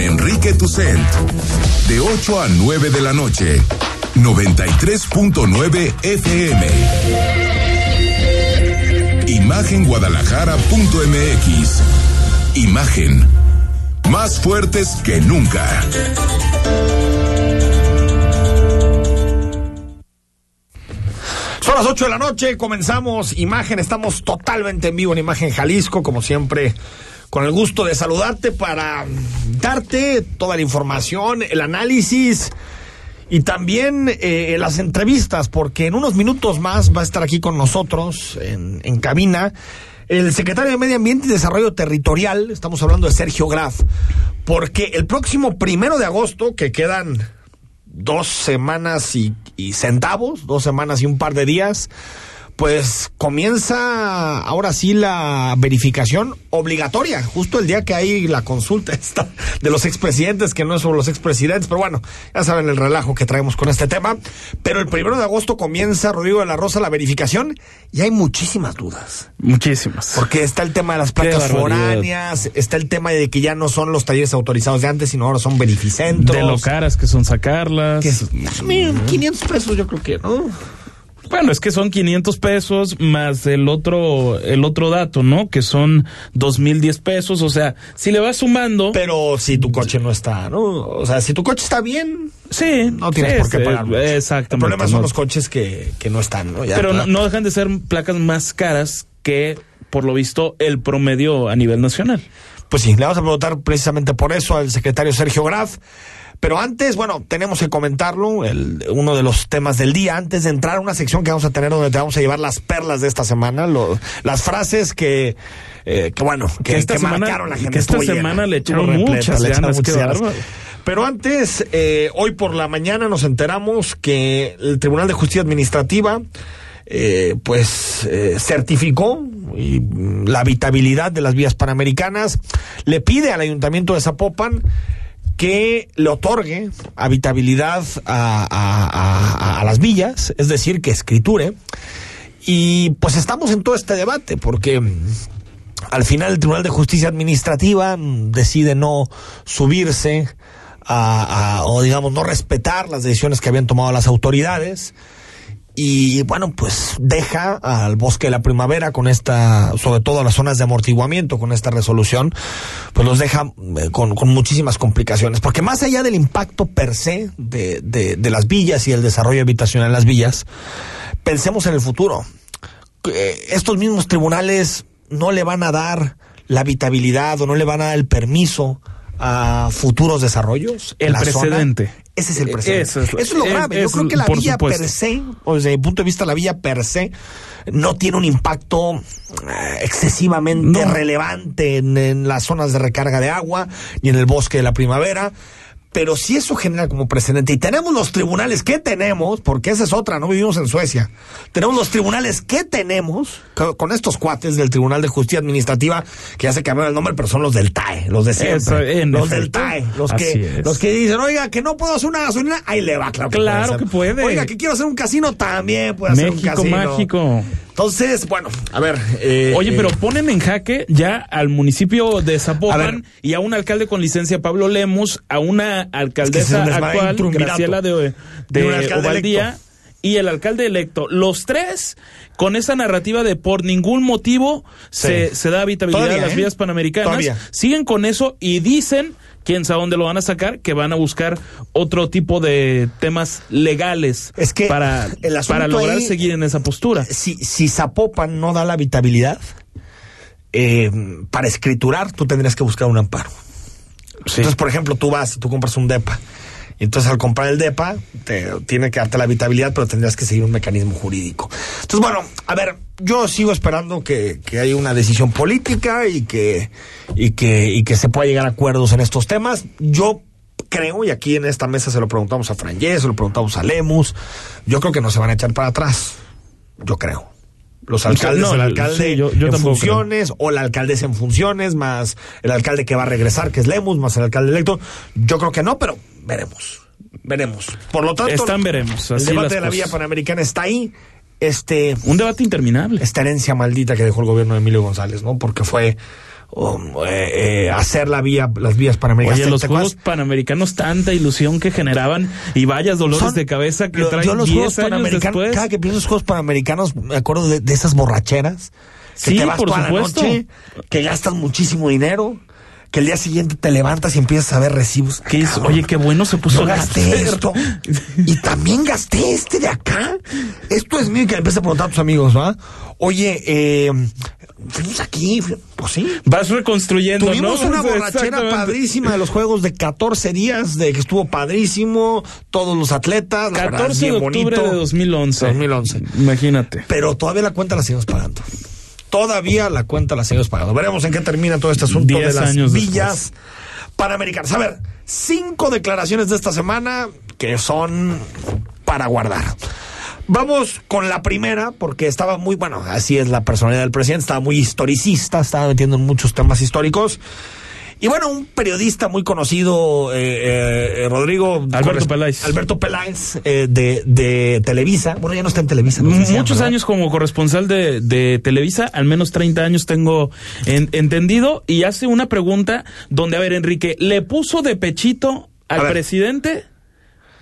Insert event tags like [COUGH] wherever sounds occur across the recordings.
Enrique Tucent. De 8 a 9 de la noche. 93.9 FM. Imagenguadalajara.mx. Imagen. Más fuertes que nunca. Son las 8 de la noche, comenzamos Imagen, estamos totalmente en vivo en Imagen Jalisco, como siempre, con el gusto de saludarte para darte toda la información, el análisis y también eh, las entrevistas, porque en unos minutos más va a estar aquí con nosotros en, en cabina el secretario de Medio Ambiente y Desarrollo Territorial, estamos hablando de Sergio Graf, porque el próximo primero de agosto, que quedan dos semanas y, y centavos, dos semanas y un par de días, pues comienza ahora sí la verificación obligatoria, justo el día que hay la consulta [LAUGHS] esta de los expresidentes, que no es sobre los expresidentes, pero bueno, ya saben el relajo que traemos con este tema. Pero el primero de agosto comienza, Rodrigo de la Rosa, la verificación y hay muchísimas dudas. Muchísimas. Porque está el tema de las placas foráneas, está el tema de que ya no son los talleres autorizados de antes, sino ahora son verificentros. De lo caras que son sacarlas. Que es, 500 pesos yo creo que, ¿no? Bueno, es que son 500 pesos más el otro el otro dato, ¿no? Que son 2010 pesos, o sea, si le vas sumando Pero si tu coche no está, ¿no? O sea, si tu coche está bien, sí, no tienes sí, por qué pagarlo. Exactamente. El problema son no. los coches que, que no están, ¿no? Ya, Pero no, no dejan de ser placas más caras que por lo visto el promedio a nivel nacional. Pues sí, le vamos a preguntar precisamente por eso al secretario Sergio Graf. Pero antes, bueno, tenemos que comentarlo, el, uno de los temas del día, antes de entrar a una sección que vamos a tener donde te vamos a llevar las perlas de esta semana, lo- las frases que, eh, que bueno, que, Que esta que semana- marcaron la gente. que esta llena, semana le echaron muchas le echaron ganas, ganas. Pero antes, eh, hoy por la mañana nos enteramos que el Tribunal de Justicia Administrativa eh, pues eh, certificó y, mm, la habitabilidad de las vías panamericanas, le pide al Ayuntamiento de Zapopan que le otorgue habitabilidad a, las villas, es decir, que escriture. Y pues estamos en todo este debate, porque al final el Tribunal de Justicia Administrativa mm, decide no subirse a- o digamos no respetar las decisiones que habían tomado las autoridades y bueno pues deja al bosque de la primavera con esta sobre todo a las zonas de amortiguamiento con esta resolución pues los deja eh, con, muchísimas complicaciones. Porque más allá del impacto per se de, de, de las villas y el desarrollo habitacional en las villas pensemos en el futuro. Eh, estos mismos tribunales no le van a dar la habitabilidad o no le van a dar el permiso a futuros desarrollos. en El la zona. precedente. Ese es el Eh, precedente. eso Eso es- lo es- grave. Yo es- creo que la villa supuesto. per se, o desde mi punto de vista, la villa per se no tiene un impacto eh, excesivamente No. relevante en, en las zonas de recarga de agua ni en el bosque de la primavera. Pero si eso genera como precedente, y tenemos los tribunales que tenemos, porque esa es otra, no vivimos en Suecia, tenemos los tribunales que tenemos, co- con estos cuates del Tribunal de Justicia Administrativa, que ya se cambiaron el nombre, pero son los del TAE, los de siempre. Los del. TAE, los que, los que dicen, oiga, que no puedo hacer una gasolina, ahí le va, claro que Claro puede. que puede. Oiga, que quiero hacer un casino, también puede hacer un México casino. mágico. Entonces, bueno, a ver. eh, Oye, pero eh, ponen en jaque ya al municipio de A. Zapopan y a un alcalde con licencia, Pablo Lemos, a una Es que alcaldesa actual. Graciela de, de alcalde Ovaldía, y el alcalde electo. Los tres con esa narrativa de por ningún motivo se, Sí. se da habitabilidad Todavía, a las ¿eh? vías panamericanas. Todavía. Siguen con eso y dicen, quién sabe dónde lo van a sacar, que van a buscar otro tipo de temas legales Es que para, el asunto para lograr ahí- seguir en esa postura. si, si Zapopan no da la habitabilidad, eh, para escriturar tú tendrías que buscar un amparo. Entonces, por ejemplo, tú vas y tú compras un DEPA. Y entonces al comprar el DEPA, te, tiene que darte la habitabilidad, pero tendrías que seguir un mecanismo jurídico. Entonces, bueno, a ver, yo sigo esperando que, que haya una decisión política y que, y, que, y que se pueda llegar a acuerdos en estos temas. Yo creo, y aquí en esta mesa se lo preguntamos a Frangé, se lo preguntamos a Lemus, yo creo que no se van a echar para atrás. Yo creo. Los alcaldes, no, el alcalde sí, yo- yo en funciones, o la alcaldesa en funciones, más el alcalde que va a regresar, que es Lemus, más el alcalde electo. Yo creo que no, pero veremos. Veremos. Por lo tanto, Están veremos, el debate de la vía panamericana está ahí. Este, Un debate interminable. esta herencia maldita que dejó el gobierno de Emilio González, ¿no? Porque fue um, eh, eh, hacer la vía, las vías panamericanas. Oye, los Juegos Panamericanos, tanta ilusión que generaban y vayas dolores de cabeza que traen yo los Juegos Panamericanos, después. Cada que pienso en los Juegos Panamericanos, me acuerdo de, de esas borracheras. Que sí, te vas por toda supuesto. La noche, que gastas muchísimo dinero que el día siguiente te levantas y empiezas a ver recibos. ¿Qué es? Oye, qué bueno se puso Yo gasté esto. [LAUGHS] y también gasté este de acá. Esto es mío y que empiezas a preguntar a tus amigos, ¿va? Oye, eh, fuimos aquí, pues sí. Vas reconstruyendo, Tuvimos ¿no? una [LAUGHS] borrachera padrísima de los juegos de 14 días, de que estuvo padrísimo, todos los atletas. 14 de octubre bonito. de 2011. 2011. Imagínate. Pero todavía la cuenta la seguimos pagando todavía la cuenta la seguimos pagando. Veremos en qué termina todo este asunto de las villas después. panamericanas. A ver, cinco declaraciones de esta semana que son para guardar. Vamos con la primera, porque estaba muy, bueno, así es la personalidad del presidente, estaba muy historicista, estaba metiendo en muchos temas históricos. Y bueno, un periodista muy conocido, eh, eh, Rodrigo Alberto Peláez. Alberto Peláez, eh, de, de, Televisa. Bueno, ya no está en Televisa. No Muchos años como corresponsal de, de, Televisa, al menos 30 años tengo en, entendido. Y hace una pregunta donde, a ver, Enrique, ¿le puso de pechito al presidente?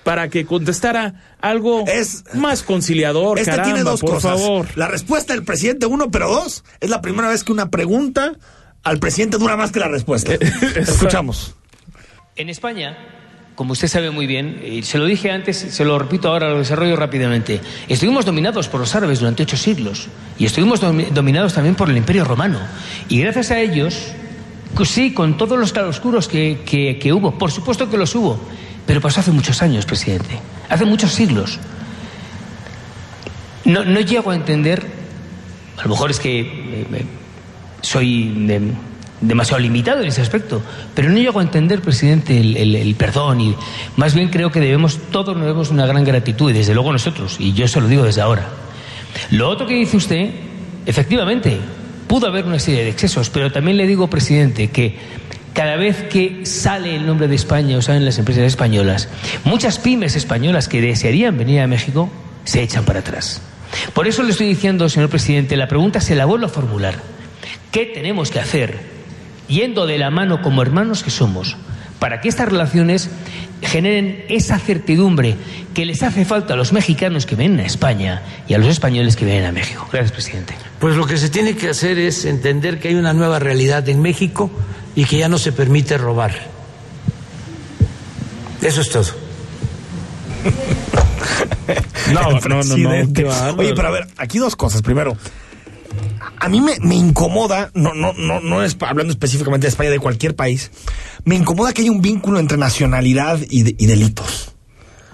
para que contestara algo es, más conciliador. Este caramba, tiene dos por cosas. favor. La respuesta del presidente, uno, pero dos, es la primera vez que una pregunta al presidente dura más que la respuesta. [LAUGHS] Escuchamos. En España, como usted sabe muy bien, y se lo dije antes, se lo repito ahora, lo desarrollo rápidamente, estuvimos dominados por los árabes durante ocho siglos y estuvimos dominados también por el Imperio Romano. Y gracias a ellos, sí, con todos los claroscuros que, que, que hubo, por supuesto que los hubo, pero pasó hace muchos años, presidente, hace muchos siglos. No, no llego a entender, a lo mejor es que... Eh, soy de, demasiado limitado en ese aspecto, pero no llego a entender, presidente, el, perdón y más bien creo que debemos, todos nos debemos una gran gratitud y desde luego nosotros, y yo se lo digo desde ahora. Lo otro que dice usted, efectivamente, pudo haber una serie de excesos, pero también le digo, presidente, que cada vez que sale el nombre de España o salen las empresas españolas, muchas pymes españolas que desearían venir a México se echan para atrás. Por eso le estoy diciendo, señor presidente, la pregunta se la vuelvo a formular. ¿Qué tenemos que hacer, yendo de la mano como hermanos que somos, para que estas relaciones generen esa certidumbre que les hace falta a los mexicanos que vienen a España y a los españoles que vienen a México? Gracias, presidente. Pues lo que se tiene que hacer es entender que hay una nueva realidad en México y que ya no se permite robar. Eso es todo. [LAUGHS] no, no, no, no, Oye, pero a ver, aquí dos cosas. Primero, a mí me, me, incomoda, no, no, no, no es hablando específicamente de España, de cualquier país, me incomoda que haya un vínculo entre nacionalidad y, de, y delitos.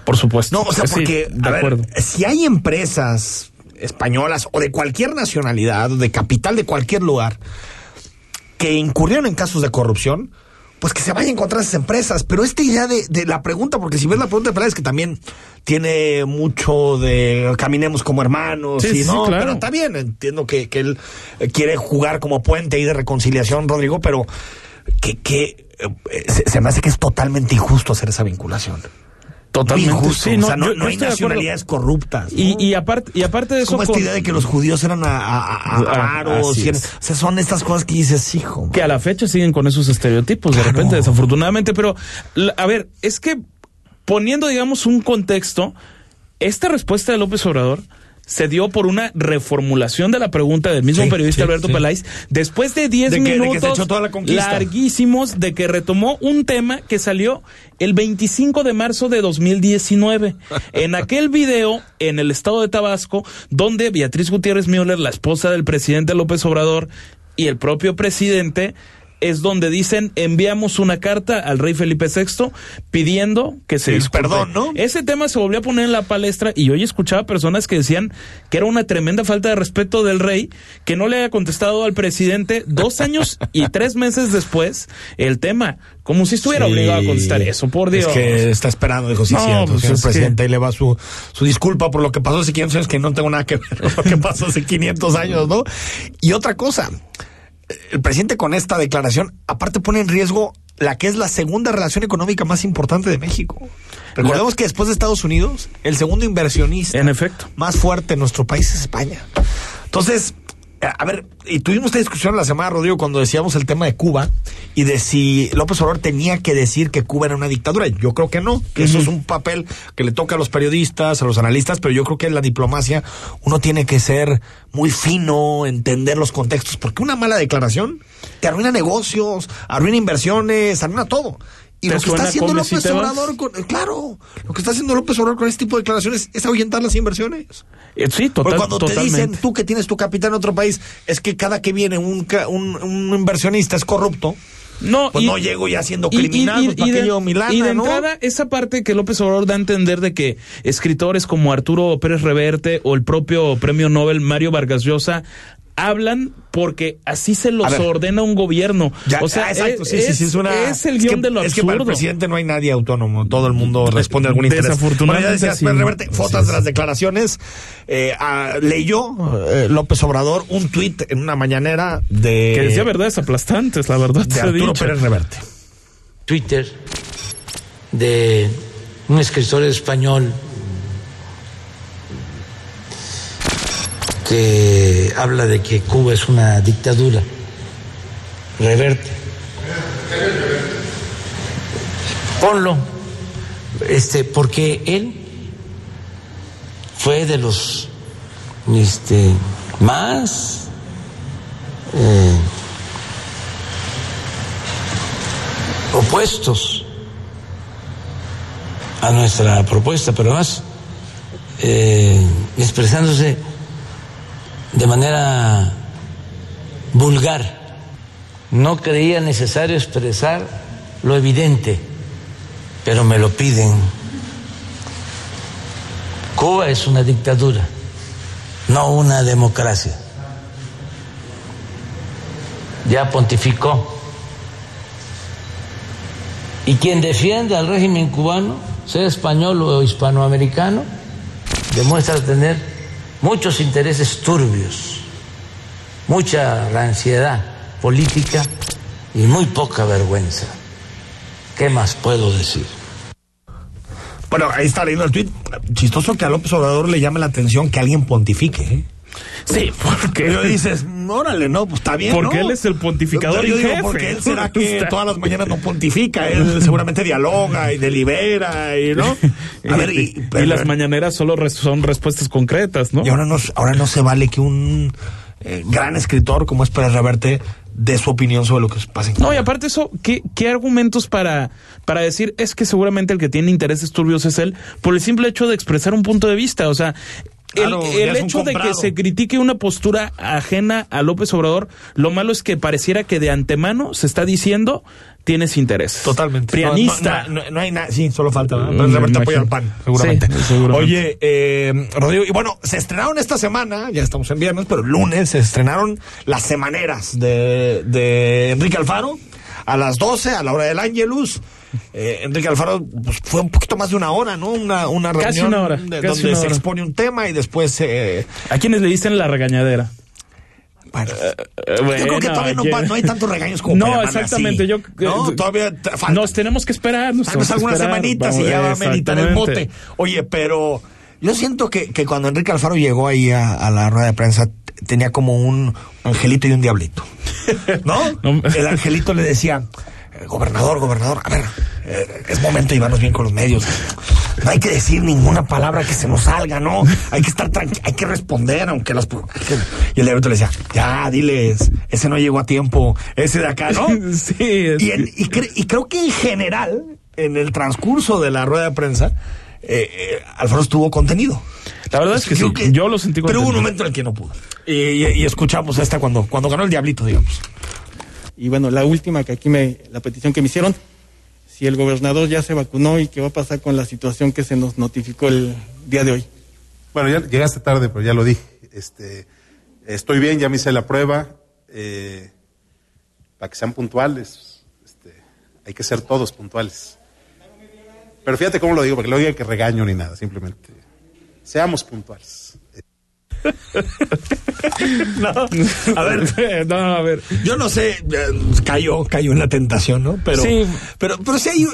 Por supuesto. No, o sea, porque, sí, de a acuerdo. ver, si hay empresas españolas o de cualquier nacionalidad, de capital de cualquier lugar, que incurrieron en casos de corrupción, pues que se vayan contra esas empresas. Pero esta idea de, de la pregunta, porque si ves la pregunta de Peláez, que también tiene mucho de caminemos como hermanos, Sí, y sí, no, claro. pero está bien, entiendo que, que él quiere jugar como puente ahí de reconciliación, Rodrigo, pero que, que eh, se, se me hace que es totalmente injusto hacer esa vinculación. Totalmente. Muy injusto. Sí, no, o sea, no, yo- no yo hay nacionalidades corruptas. ¿no? Y, y, aparte, y aparte de eso. como esta con- idea de que los judíos eran a, a- a- a- Ah, avaros, así y eran- es. o sea, son estas cosas que dices, hijo. que a la fecha siguen con esos estereotipos de repente, desafortunadamente. Pero, a ver, es que poniendo, digamos, un contexto, esta respuesta de López Obrador se dio por una reformulación de la pregunta del mismo Sí, periodista sí, Alberto sí. Peláez. Después de 10 De que- de que se minutos toda la larguísimos de que retomó un tema que salió el 25 de marzo de 2019 [LAUGHS] en aquel video en el estado de Tabasco donde Beatriz Gutiérrez Müller, la esposa del presidente López Obrador y el propio presidente es donde dicen enviamos una carta al rey Felipe VI pidiendo que se disculpe. perdón, ¿no? Ese tema se volvió a poner en la palestra y hoy escuchaba personas que decían que era una tremenda falta de respeto del rey que no le haya contestado al presidente dos [LAUGHS] años y tres meses después el tema, como si estuviera Sí. obligado a contestar eso, por Dios. Es que está esperando, dijo, sí, No, cierto, pues señor es presidente, ahí le va su, su disculpa por lo que pasó hace 500 años, que no tengo nada que ver con lo que pasó hace 500 años, ¿no? Y otra cosa, el presidente con esta declaración, aparte pone en riesgo la que es la segunda relación económica más importante de México. Recordemos que después de Estados Unidos, el segundo inversionista En efecto. más fuerte en nuestro país es España. Entonces, a ver, y tuvimos esta discusión la semana, Rodrigo, cuando decíamos el tema de Cuba y de si López Obrador tenía que decir que Cuba era una dictadura. Yo creo que no, que eso es un papel que le toca a los periodistas, a los analistas, pero yo creo que en la diplomacia uno tiene que ser muy fino, entender los contextos, porque una mala declaración te arruina negocios, arruina inversiones, arruina todo. Y ¿Te lo que está haciendo López? Obrador, con- claro, lo que está haciendo López Obrador con este tipo de declaraciones es ahuyentar las inversiones. Eh, Sí, total, cuando te totalmente. dicen tú que tienes tu capital en otro país, es que cada que viene un, un, un inversionista es corrupto. No, Pues no llego ya siendo criminal, pues, ¿para qué de, llevo mi lana, y de no? entrada, esa parte que López Obrador da a entender de que escritores como Arturo Pérez Reverte o el propio premio Nobel Mario Vargas Llosa hablan porque así se los A ver. ordena un gobierno. Ya, o sea, ah, exacto, es, sí, sí, sí, es una. es el es guion que- de lo Es que para el absurdo. presidente no hay nadie autónomo, todo el mundo responde a algún interés. Desafortunadamente, Bueno, ya decías, Reverte, fotos de las declaraciones. Eh, ah, leyó eh, López Obrador un tuit en una mañanera de. que decía verdades aplastantes, la verdad. de sea Arturo dicha. Pérez Reverte. Twitter de un escritor español que habla de que Cuba es una dictadura. Reverte. Ponlo. Este, porque él fue de los este, más eh, opuestos a nuestra propuesta, pero además eh, expresándose de manera vulgar. No creía necesario expresar lo evidente, pero me lo piden. Cuba es una dictadura, no una democracia. Ya pontificó. Y quien defiende al régimen cubano, sea español o hispanoamericano, demuestra tener muchos intereses turbios, mucha ranciedad política y muy poca vergüenza. ¿Qué más puedo decir? Bueno, ahí está leyendo el tuit. Chistoso que a López Obrador le llame la atención que alguien pontifique. ¿eh? Sí, [LAUGHS] porque Que yo dices, órale, no, pues está bien. Porque ¿no? él es el pontificador Yo en digo, jefe. porque él será que [LAUGHS] todas las mañanas no pontifica, él seguramente dialoga y delibera y no. [LAUGHS] A ver, y, y, y las mañaneras solo res- son respuestas concretas, ¿no? y ahora no, ahora no se vale que un eh, gran escritor como es Pérez Reverte dé su opinión sobre lo que pasa en No, y aparte eso, ¿qué, qué argumentos para, para decir es que seguramente el que tiene intereses turbios es él por el simple hecho de expresar un punto de vista? O sea, Claro, el hecho de que se critique una postura ajena a López Obrador, lo malo es que pareciera que de antemano se está diciendo tienes intereses. Totalmente. Prianista. No, no, no- no hay nada. Sí, solo falta. ¿verdad? Mm, apoya al. PAN, seguramente. Sí, seguramente. Oye, eh, Rodrigo, y bueno, se estrenaron esta semana, ya estamos en viernes, pero el lunes se estrenaron las semaneras de, de Enrique Alfaro a las 12, a la hora del Ángelus. Eh, Enrique Alfaro pues, fue un poquito más de una hora, ¿no? Una, una reunión Casi una hora, de- casi donde una se expone un tema y después... Eh, ¿A quienes le dicen la regañadera? bueno, Eh, yo creo que todavía no, hay tantos regaños como No, exactamente. así. Yo, no, todavía falta. Nos tenemos que esperar. Nos tenemos algunas esperar. semanitas y ya va a meditar el bote. Oye, pero yo siento que, que cuando Enrique Alfaro llegó ahí a, a la rueda de prensa tenía como un angelito y un diablito. ¿No? [LAUGHS] No. El angelito le decía, "Eh, gobernador, gobernador, a ver, eh, es momento de llevarnos bien con los medios. No hay que decir ninguna palabra que se nos salga, ¿no? Hay que estar tranquilo, hay que responder, aunque las... hay que-". Y el diablito le decía, ya, diles, ese no llegó a tiempo, ese de acá, ¿no? [LAUGHS] Sí, es Y, en- y, cre- y creo que en general, en el transcurso de la rueda de prensa, eh, eh, Alfaro estuvo contenido. La verdad es que sí. Yo lo sentí Pero hubo un contenido. momento en el que no pudo. Y, y- y escuchamos esta cuando, cuando ganó el Diablito, digamos. Y bueno, la última que aquí me, la petición que me hicieron, si el gobernador ya se vacunó y qué va a pasar con la situación que se nos notificó el día de hoy. Bueno, ya llegaste tarde, pero ya lo dije. Este, estoy bien, ya me hice la prueba. eh, para que sean puntuales, este, hay que ser todos puntuales. Pero fíjate cómo lo digo, porque no diga que regaño ni nada, simplemente seamos puntuales. [LAUGHS] no, a ver, [LAUGHS] no, a ver. yo no sé, eh, cayó, cayó en la tentación, ¿no? Pero, Sí. pero, pero sí hay, eh,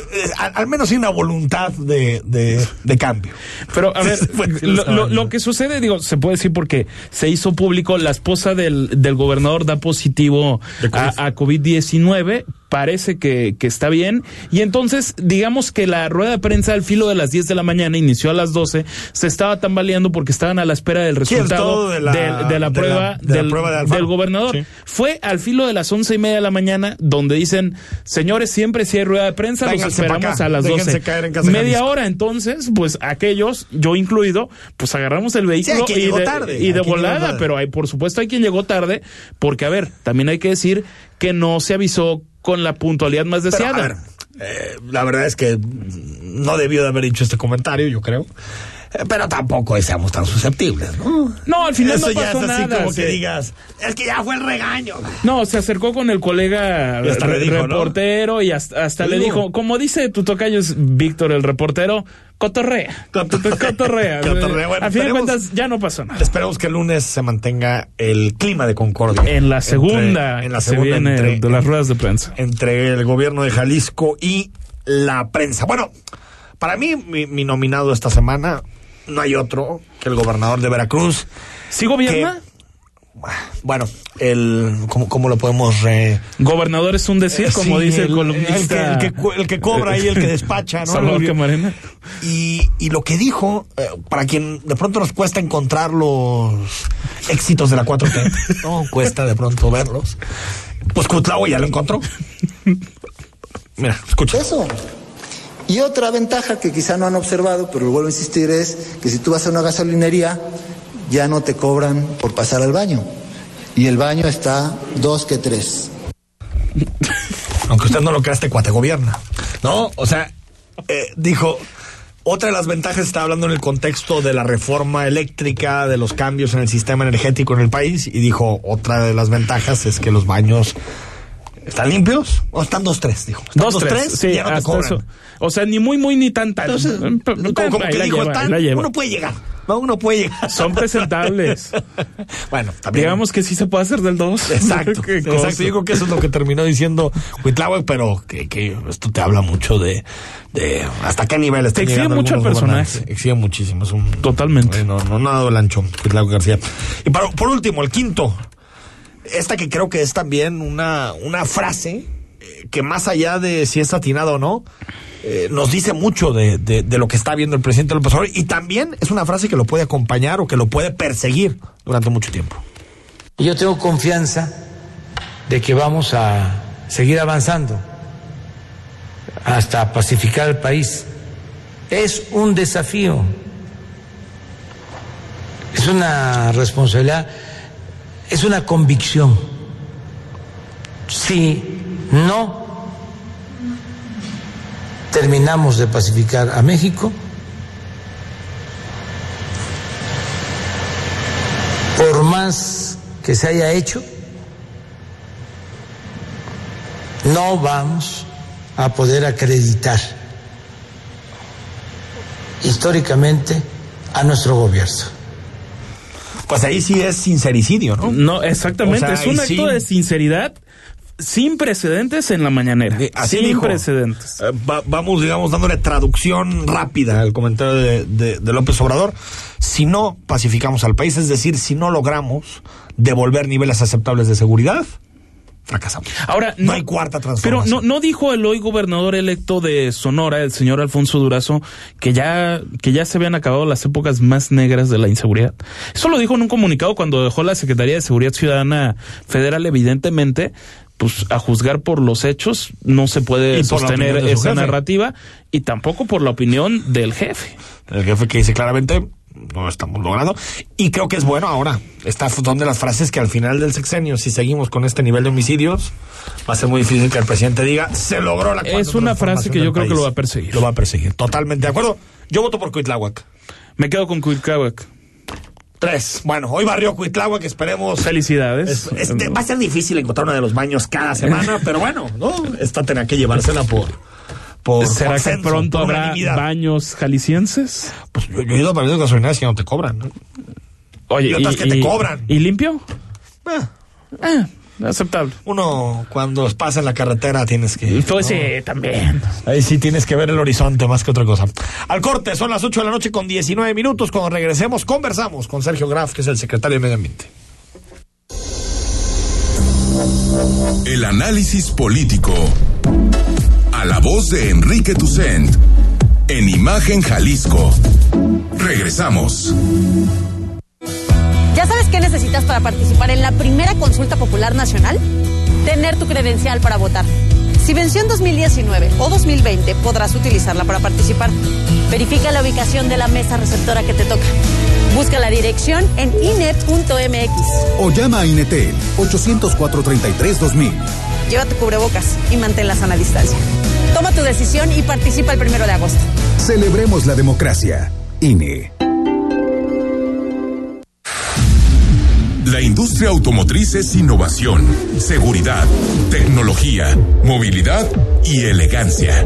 al, menos hay una voluntad de, de, de cambio. Pero a [LAUGHS] ver, lo, lo- lo que sucede, digo, se puede decir porque se hizo público, la esposa del, del gobernador da positivo a COVID-19, parece que, que está bien, y entonces digamos que la rueda de prensa al filo de las 10 de la mañana inició a las 12, se estaba tambaleando porque estaban a la espera del resultado de la- de la de la- prueba, de la del, prueba del gobernador. Sí. Fue al filo de las once y media de la mañana donde dicen, señores, siempre si hay rueda de prensa, los Vénganse pa' esperamos acá, a las déjense 12. caer en casa Media hora entonces, pues aquellos, yo incluido, pues agarramos el vehículo y, de, tarde, y de volada, pero hay, por supuesto hay quien llegó tarde, porque a ver, también hay que decir que no se avisó con la puntualidad más Pero, deseada. a ver, eh, la verdad es que no debió de haber dicho este comentario, yo creo. Pero tampoco seamos tan susceptibles, ¿no? no, al final Eso no ya pasó es así nada. como que digas, es que ya fue el regaño. No, se acercó con el colega Y hasta le re- dijo, ¿no? reportero y hasta, hasta le dijo, como dice tu tocayo es Víctor el reportero, cotorrea. [LAUGHS] Cotorrea. [LAUGHS] Cotorrea, bueno, a fin de cuentas ya no pasó nada. Esperemos que el lunes se mantenga el clima de concordia. En la Entre- segunda, en la se segunda viene entre, de las ruedas de prensa. entre el gobierno de Jalisco y la prensa. Bueno, para mí, mi, mi nominado esta semana no hay otro que el gobernador de Veracruz. ¿Sí gobierna? Bueno, el ¿cómo, cómo lo podemos re- Gobernador es un decir, como Sí, dice el, el, columnista. el que, el que cu- el que cobra y el que despacha, ¿no? Salvador Lo- Camarena. Y, y lo que dijo, eh, para quien de pronto nos cuesta encontrar los éxitos de la 4T, no [LAUGHS] cuesta de pronto verlos, pues Cutlao ya lo encontró. [LAUGHS] Mira, escucha. Eso. Y otra ventaja que quizá no han observado, pero lo vuelvo a insistir, es que si tú vas a una gasolinería, ya no te cobran por pasar al baño. Y el baño está dos que tres. Aunque usted no lo crea, este cuate gobierna. No, o sea, eh, dijo, otra de las ventajas está hablando en el contexto de la reforma eléctrica, de los cambios en el sistema energético en el país, y dijo, otra de las ventajas es que los baños están limpios, o están dos, tres, dijo. Están Dos, tres. y Sí, ya no te hasta cobran. eso. O sea, ni muy, muy, ni tan, tan. Entonces, como, que dijo, lleva, lleva. uno puede llegar, no, uno puede llegar. [LAUGHS] Son presentables. [LAUGHS] bueno, también. Digamos que sí se puede hacer del 2. Exacto, [LAUGHS] exacto. Yo creo que eso es lo que terminó diciendo Huitláhuac, pero que, que esto te habla mucho de, de hasta qué nivel está exige mucho el algunos personaje. Exige muchísimo. Es un, Totalmente. No, no, no ha dado el ancho, Huitláhuac García. Y para- por último, el quinto. Esta que creo que es también una, una frase eh, que más allá de si es atinado o no, eh, nos dice mucho de, de- lo que está viendo el presidente López Obrador y también es una frase que lo puede acompañar o que lo puede perseguir durante mucho tiempo. Yo tengo confianza de que vamos a seguir avanzando hasta pacificar el país. Es un desafío, es una responsabilidad, es una convicción. Si no terminamos de pacificar a México, por más que se haya hecho, no vamos a poder acreditar históricamente a nuestro gobierno. Pues ahí sí es sincericidio, ¿no? No, exactamente. O sea, es un acto sí. de sinceridad sin precedentes en la mañanera. Eh, Así sin dijo. precedentes. Eh, va- vamos, digamos, dándole traducción rápida al comentario de, de- de López Obrador. Si no pacificamos al país, es decir, si no logramos devolver niveles aceptables de seguridad, fracasamos. Ahora, no, hay cuarta Pero transformación. no, no dijo el hoy gobernador electo de Sonora, el señor Alfonso Durazo, que ya, que ya se habían acabado las épocas más negras de la inseguridad. Eso lo dijo en un comunicado cuando dejó la Secretaría de Seguridad Ciudadana Federal, evidentemente. Pues a juzgar por los hechos no se puede sostener esa jefe. narrativa y tampoco por la opinión del jefe. El jefe que dice claramente, no lo estamos logrando. Y creo que es bueno ahora. Estas son de las frases que al final del sexenio, si seguimos con este nivel de homicidios, va a ser muy difícil que el presidente diga, se logró la Es una frase que yo creo que país". lo va a perseguir. Lo va a perseguir. Totalmente de acuerdo. Yo voto por Cuitláhuac. Me quedo con Cuitláhuac. Tres. Bueno, hoy barrió Cuitláhuac, esperemos. Felicidades. Es- este, va a ser difícil encontrar uno de los baños cada semana, [LAUGHS] pero bueno, ¿no? Esta tendrá que llevársela por. Por ¿Será que pronto habrá baños jaliscienses? Pues yo, yo he ido a varias gasolineras y no te cobran, ¿no? Oye, y otras que te cobran. ¿Y limpio? Ah, Ah, aceptable. uno cuando pasa en la carretera tienes que... Pues sí, también. Ahí sí tienes que ver el horizonte más que otra cosa. Al corte, son las 8 de la noche con 19 minutos. Cuando regresemos, conversamos con Sergio Graf, que es el secretario de Medio Ambiente. El análisis político. A la voz de Enrique Tucent. En Imagen Jalisco. Regresamos. ¿Ya sabes qué necesitas para participar en la primera consulta popular nacional? Tener tu credencial para votar. Si venció en 2019 o 2020, podrás utilizarla para participar. Verifica la ubicación de la mesa receptora que te toca. Busca la dirección en inet.mx. O llama a Inetel 804-33-2000. Lleva tu cubrebocas y mantén la sana distancia. Toma tu decisión y participa el primero de agosto. Celebremos la democracia. INE. La industria automotriz es innovación, seguridad, tecnología, movilidad y elegancia.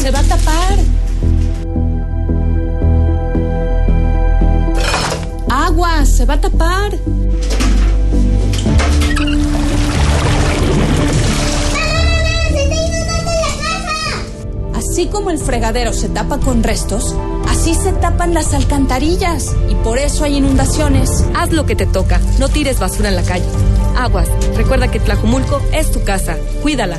¡Se va a tapar! ¡Aguas! ¡Se va a tapar! Así como el fregadero se tapa con restos, así se tapan las alcantarillas y por eso hay inundaciones. Haz lo que te toca, no tires basura en la calle. Aguas, recuerda que Tlajumulco es tu casa, cuídala.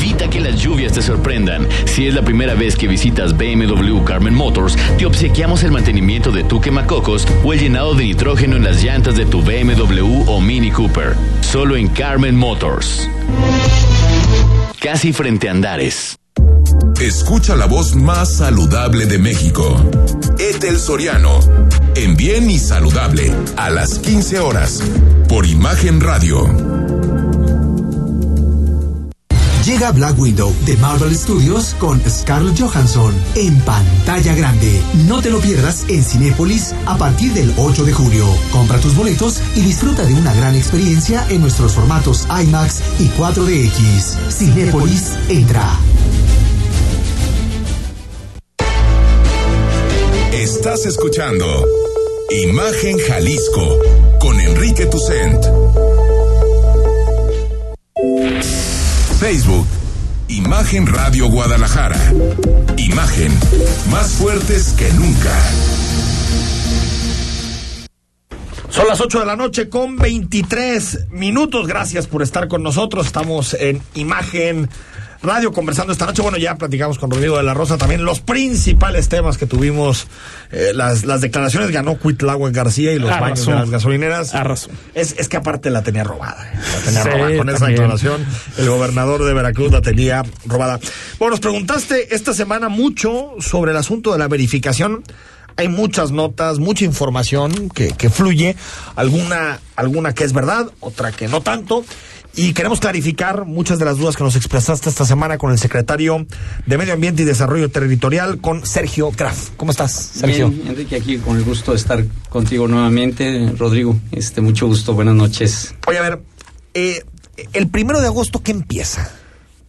Evita que las lluvias te sorprendan. Si es la primera vez que visitas BMW Carmen Motors, te obsequiamos el mantenimiento de tu quemacocos o el llenado de nitrógeno en las llantas de tu BMW o Mini Cooper. Solo en Carmen Motors. Casi frente a Andares. Escucha la voz más saludable de México. Etel Soriano. En Bien y Saludable. A las 15 horas. Por Imagen Radio. Llega Black Widow de Marvel Studios con Scarlett Johansson en pantalla grande. No te lo pierdas en Cinépolis a partir del 8 de julio. Compra tus boletos y disfruta de una gran experiencia en nuestros formatos IMAX y 4DX. Cinépolis entra. Estás escuchando Imagen Jalisco con Enrique Tucent. Facebook, Imagen Radio Guadalajara. Imagen, más fuertes que nunca. Son las 8 de la noche con 23 minutos. Gracias por estar con nosotros. Estamos en Imagen Radio conversando esta noche. Bueno, ya platicamos con Rodrigo de la Rosa también los principales temas que tuvimos. eh, las, las declaraciones ganó Cuitlagua García y los Arrasó. baños de las gasolineras. Arrasó. Es, es que aparte la tenía robada. eh, La tenía Sí, robada. Con esa declaración, el gobernador de Veracruz la tenía robada. Bueno, nos preguntaste esta semana mucho sobre el asunto de la verificación. Hay muchas notas, mucha información que, que fluye, alguna, alguna que es verdad, otra que no tanto. Y queremos clarificar muchas de las dudas que nos expresaste esta semana con el secretario de Medio Ambiente y Desarrollo Territorial, con Sergio Graf. ¿Cómo estás, Sergio? Bien, Enrique, aquí con el gusto de estar contigo nuevamente. Rodrigo, este, mucho gusto, buenas noches. Oye, a ver, eh, el primero de agosto, ¿qué empieza?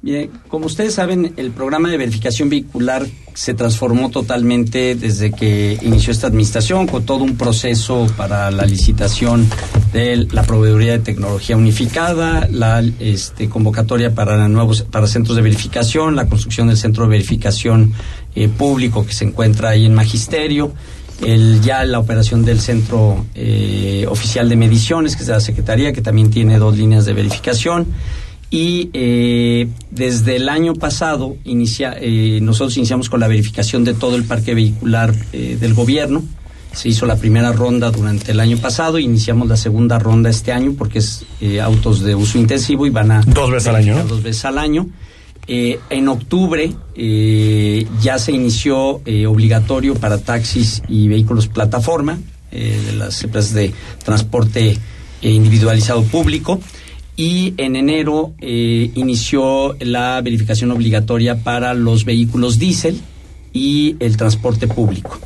Bien, como ustedes saben, el programa de verificación vehicular se transformó totalmente desde que inició esta administración, con todo un proceso para la licitación de la proveeduría de tecnología unificada, la este, convocatoria para nuevos para centros de verificación, la construcción del centro de verificación eh, público que se encuentra ahí en Magisterio el, ya la operación del Centro eh, Oficial de Mediciones, que es de la Secretaría, que también tiene dos líneas de verificación. Y eh, desde el año pasado inicia, eh, nosotros iniciamos con la verificación de todo el parque vehicular eh, del gobierno. Se hizo la primera ronda durante el año pasado, iniciamos la segunda ronda este año porque es eh, autos de uso intensivo y van a Dos veces al año. Dos veces al año. En octubre ya se inició obligatorio para taxis y vehículos plataforma de las empresas de transporte individualizado público y en enero eh, inició la verificación obligatoria para los vehículos diésel y el transporte público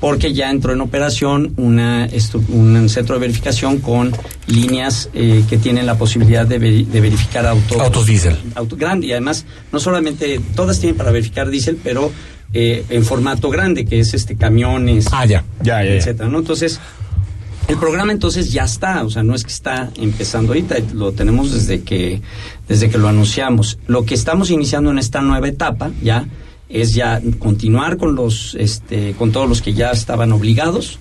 porque ya entró en operación una estru- un centro de verificación con líneas eh, que tienen la posibilidad de, veri- de verificar autos Autos diésel. auto grande y además no solamente todas tienen para verificar diésel pero eh, en formato grande que es este camiones Ah, ya, ya, ya, ya. etcétera no entonces el programa entonces ya está, o sea, no es que está empezando ahorita, lo tenemos desde que desde que lo anunciamos. Lo que estamos iniciando en esta nueva etapa ya es ya continuar con los este con todos los que ya estaban obligados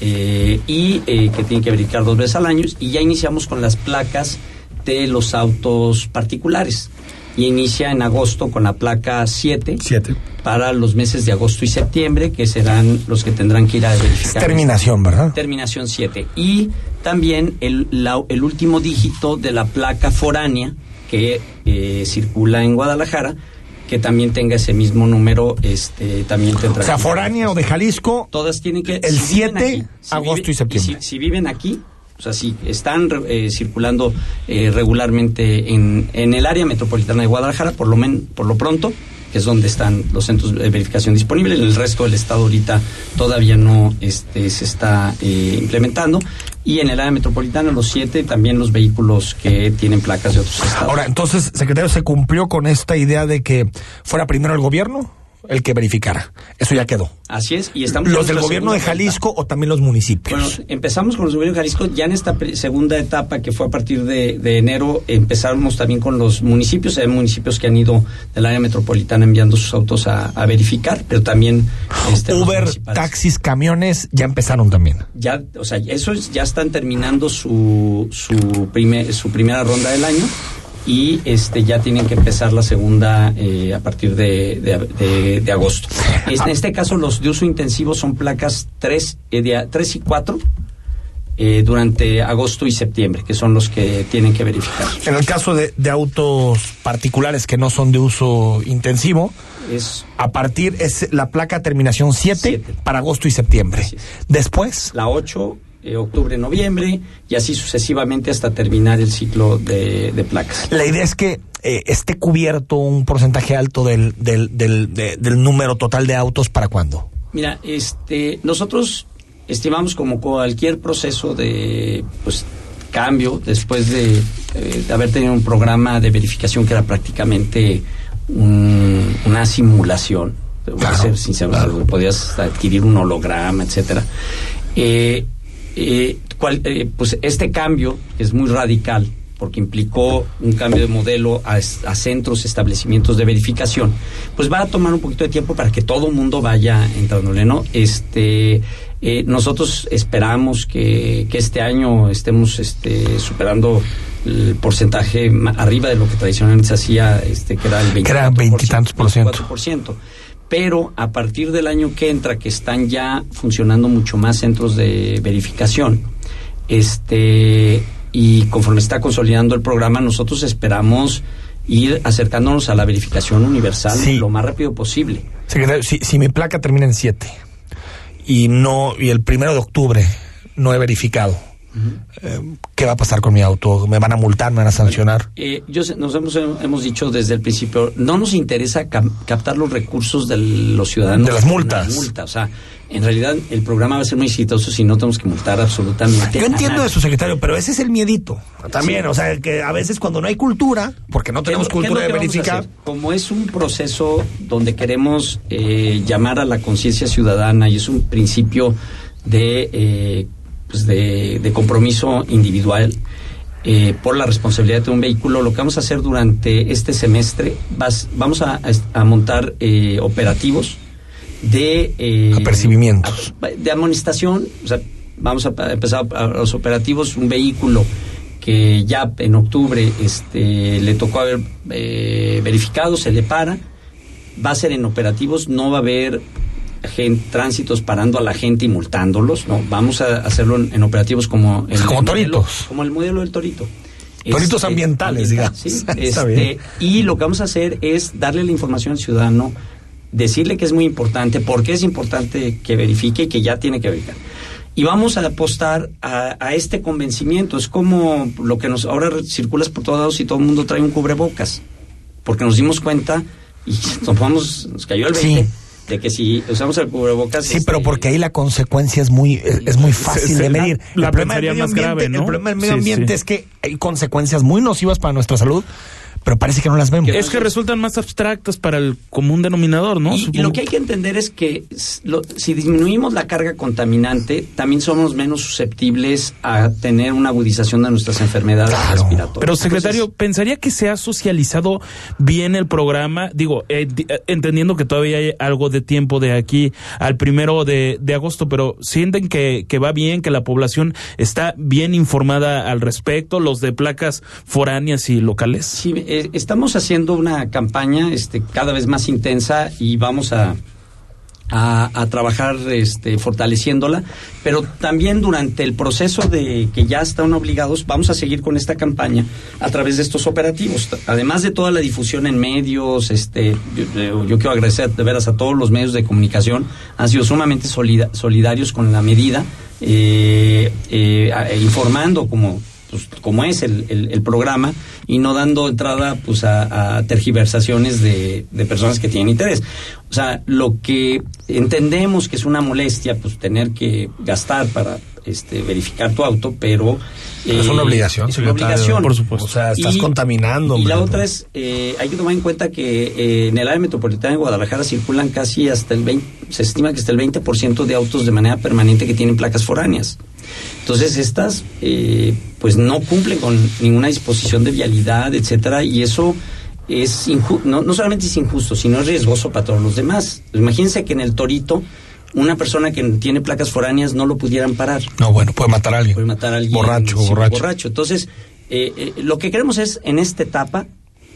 eh, y eh, que tienen que verificar dos veces al año y ya iniciamos con las placas de los autos particulares. Y inicia en agosto con la placa 7 para los meses de agosto y septiembre, que serán los que tendrán que ir a verificar. terminación, ¿verdad? Terminación 7. Y también el, la- el último dígito de la placa foránea que eh, circula en Guadalajara, que también tenga ese mismo número, este, también tendrá. O sea, foránea o de Jalisco. Todas tienen que. El si viven 7, aquí, si agosto y septiembre. Si, si viven aquí, o sea, si están eh, circulando eh, regularmente en, en el área metropolitana de Guadalajara, por lo, men- por lo pronto, que es donde están los centros de verificación disponibles. En el resto del estado ahorita todavía no este, se está eh, implementando. Y en el área metropolitana, los siete, también los vehículos que tienen placas de otros estados. Ahora, entonces, secretario, ¿se cumplió con esta idea de que fuera primero el gobierno el que verificara? Eso ya quedó. Así es, y estamos ¿Los del gobierno de. Jalisco o también los municipios? Bueno, empezamos con los gobiernos de Jalisco. Ya en esta segunda etapa, que fue a partir de, de enero, empezamos también con los municipios. Hay municipios que han ido del área metropolitana enviando sus autos a, a verificar, pero también [GASPS] este, Uber, taxis, camiones, ya empezaron también. ya, o sea, eso es- ya están terminando su su, primer, su primera ronda del año y este ya tienen que empezar la segunda eh, a partir de, de, de- de agosto. Es- en este caso los de uso intensivo son placas 3, eh, de- 3 y 4 eh, durante agosto y septiembre, que son los que tienen que verificar. En el caso de, de autos particulares que no son de uso intensivo, es a partir es la placa terminación 7 para agosto y septiembre. Después, la 8 eh, octubre, noviembre y así sucesivamente hasta terminar el ciclo de, de placas. la idea es que eh, esté cubierto un porcentaje alto del, del, del, de- del número total de autos para cuándo. Mira, este, nosotros estimamos como cualquier proceso de pues cambio después de, eh, de haber tenido un programa de verificación que era prácticamente un- una simulación. A ser sincero, podías adquirir un holograma, etcétera. Eh, eh, cual- eh, pues este cambio es muy radical porque implicó un cambio de modelo a, centros, establecimientos de verificación, pues va a tomar un poquito de tiempo para que todo el mundo vaya entrándole, ¿no? Este, eh, nosotros esperamos que, que este año estemos este, superando el porcentaje arriba de lo que tradicionalmente se hacía, este, que era el 20 Que era veintitantos por ciento. 24%. Pero a partir del año que entra, que están ya funcionando mucho más centros de verificación, este y conforme está consolidando el programa, nosotros esperamos ir acercándonos a la verificación universal Sí. lo más rápido posible. Secretario, si, si mi placa termina en 7 y no y el primero de octubre no he verificado, eh, ¿qué va a pasar con mi auto? ¿Me van a multar? ¿Me van a sancionar? Eh, yo sé- nos hemos, hemos dicho desde el principio, no nos interesa captar los recursos de los ciudadanos. De las multas. una multa. O sea, en realidad el programa va a ser muy exitoso si no tenemos que multar absolutamente. Yo entiendo nadie. eso, secretario, pero ese es el miedito. También, Sí. o sea, que a veces cuando no hay cultura, porque no tenemos ¿Qué es lo- cultura de verificar? Como es un proceso donde queremos eh, llamar a la conciencia ciudadana y es un principio de, eh, pues de, de compromiso individual eh, por la responsabilidad de un vehículo, lo que vamos a hacer durante este semestre, vas- vamos a, a montar eh, operativos de... eh, Apercibimientos. a- de amonestación, o sea, vamos a empezar a los operativos, un vehículo que ya en octubre este, le tocó haber eh, verificado, se le para, va a ser en operativos, no va a haber gen- tránsitos parando a la gente y multándolos, no, vamos a hacerlo en, en operativos como el, Como el modelo- toritos. como el modelo del torito. Toritos Este, ambientales, digamos. sí, [LAUGHS] este, y lo que vamos a hacer es darle la información al ciudadano, decirle que es muy importante, porque es importante que verifique y que ya tiene que verificar. Y vamos a apostar a, a este convencimiento. Es como lo que nos ahora circulas por todos lados y todo el mundo trae un cubrebocas. Porque nos dimos cuenta y [LAUGHS] tomamos, nos cayó el 20 Sí. De que si usamos el cubrebocas. Sí, este, pero porque ahí la consecuencia es muy es, es muy fácil se- de medir. la el problema medio más grave, ambiente, ¿no? el problema del medio Sí, ambiente sí. es que hay consecuencias muy nocivas para nuestra salud, pero parece que no las vemos. Es que resultan más abstractas para el común denominador, ¿no? Y, lo que hay que entender es que lo- si disminuimos la carga contaminante, también somos menos susceptibles a tener una agudización de nuestras enfermedades respiratorias. Pero, secretario, ¿pensaría que se ha socializado bien el programa? Digo, eh, eh, entendiendo que todavía hay algo de tiempo de aquí al primero de, de agosto, pero ¿sienten que, que va bien, que la población está bien informada al respecto, los de placas foráneas y locales? Sí, eh, estamos haciendo una campaña este, cada vez más intensa y vamos a, a, trabajar este, fortaleciéndola, pero también durante el proceso de que ya están obligados, vamos a seguir con esta campaña a través de estos operativos. Además de toda la difusión en medios, este, yo, yo quiero agradecer de veras a todos los medios de comunicación, han sido sumamente solida- solidarios con la medida, eh, eh, e informando como pues, como es el, el- el programa y no dando entrada pues a, tergiversaciones de, de personas que tienen interés. O sea, lo que entendemos que es una molestia pues tener que gastar para este verificar tu auto, pero es una obligación, es una obligación. por supuesto. O sea, estás contaminando, Y la otra es, eh, hay que tomar en cuenta que eh, en el área metropolitana de Guadalajara circulan casi hasta el 20, se estima que hasta el 20% de autos de manera permanente que tienen placas foráneas. Entonces estas eh, pues no cumplen con ninguna disposición de vialidad, etcétera, y eso es no, no solamente es injusto, sino es riesgoso para todos los demás. Imagínense que en el Torito una persona que tiene placas foráneas no lo pudieran parar. No, bueno, puede matar a alguien. Puede matar a alguien. Borracho, sí, borracho. Entonces, eh, eh, lo que queremos es, en esta etapa,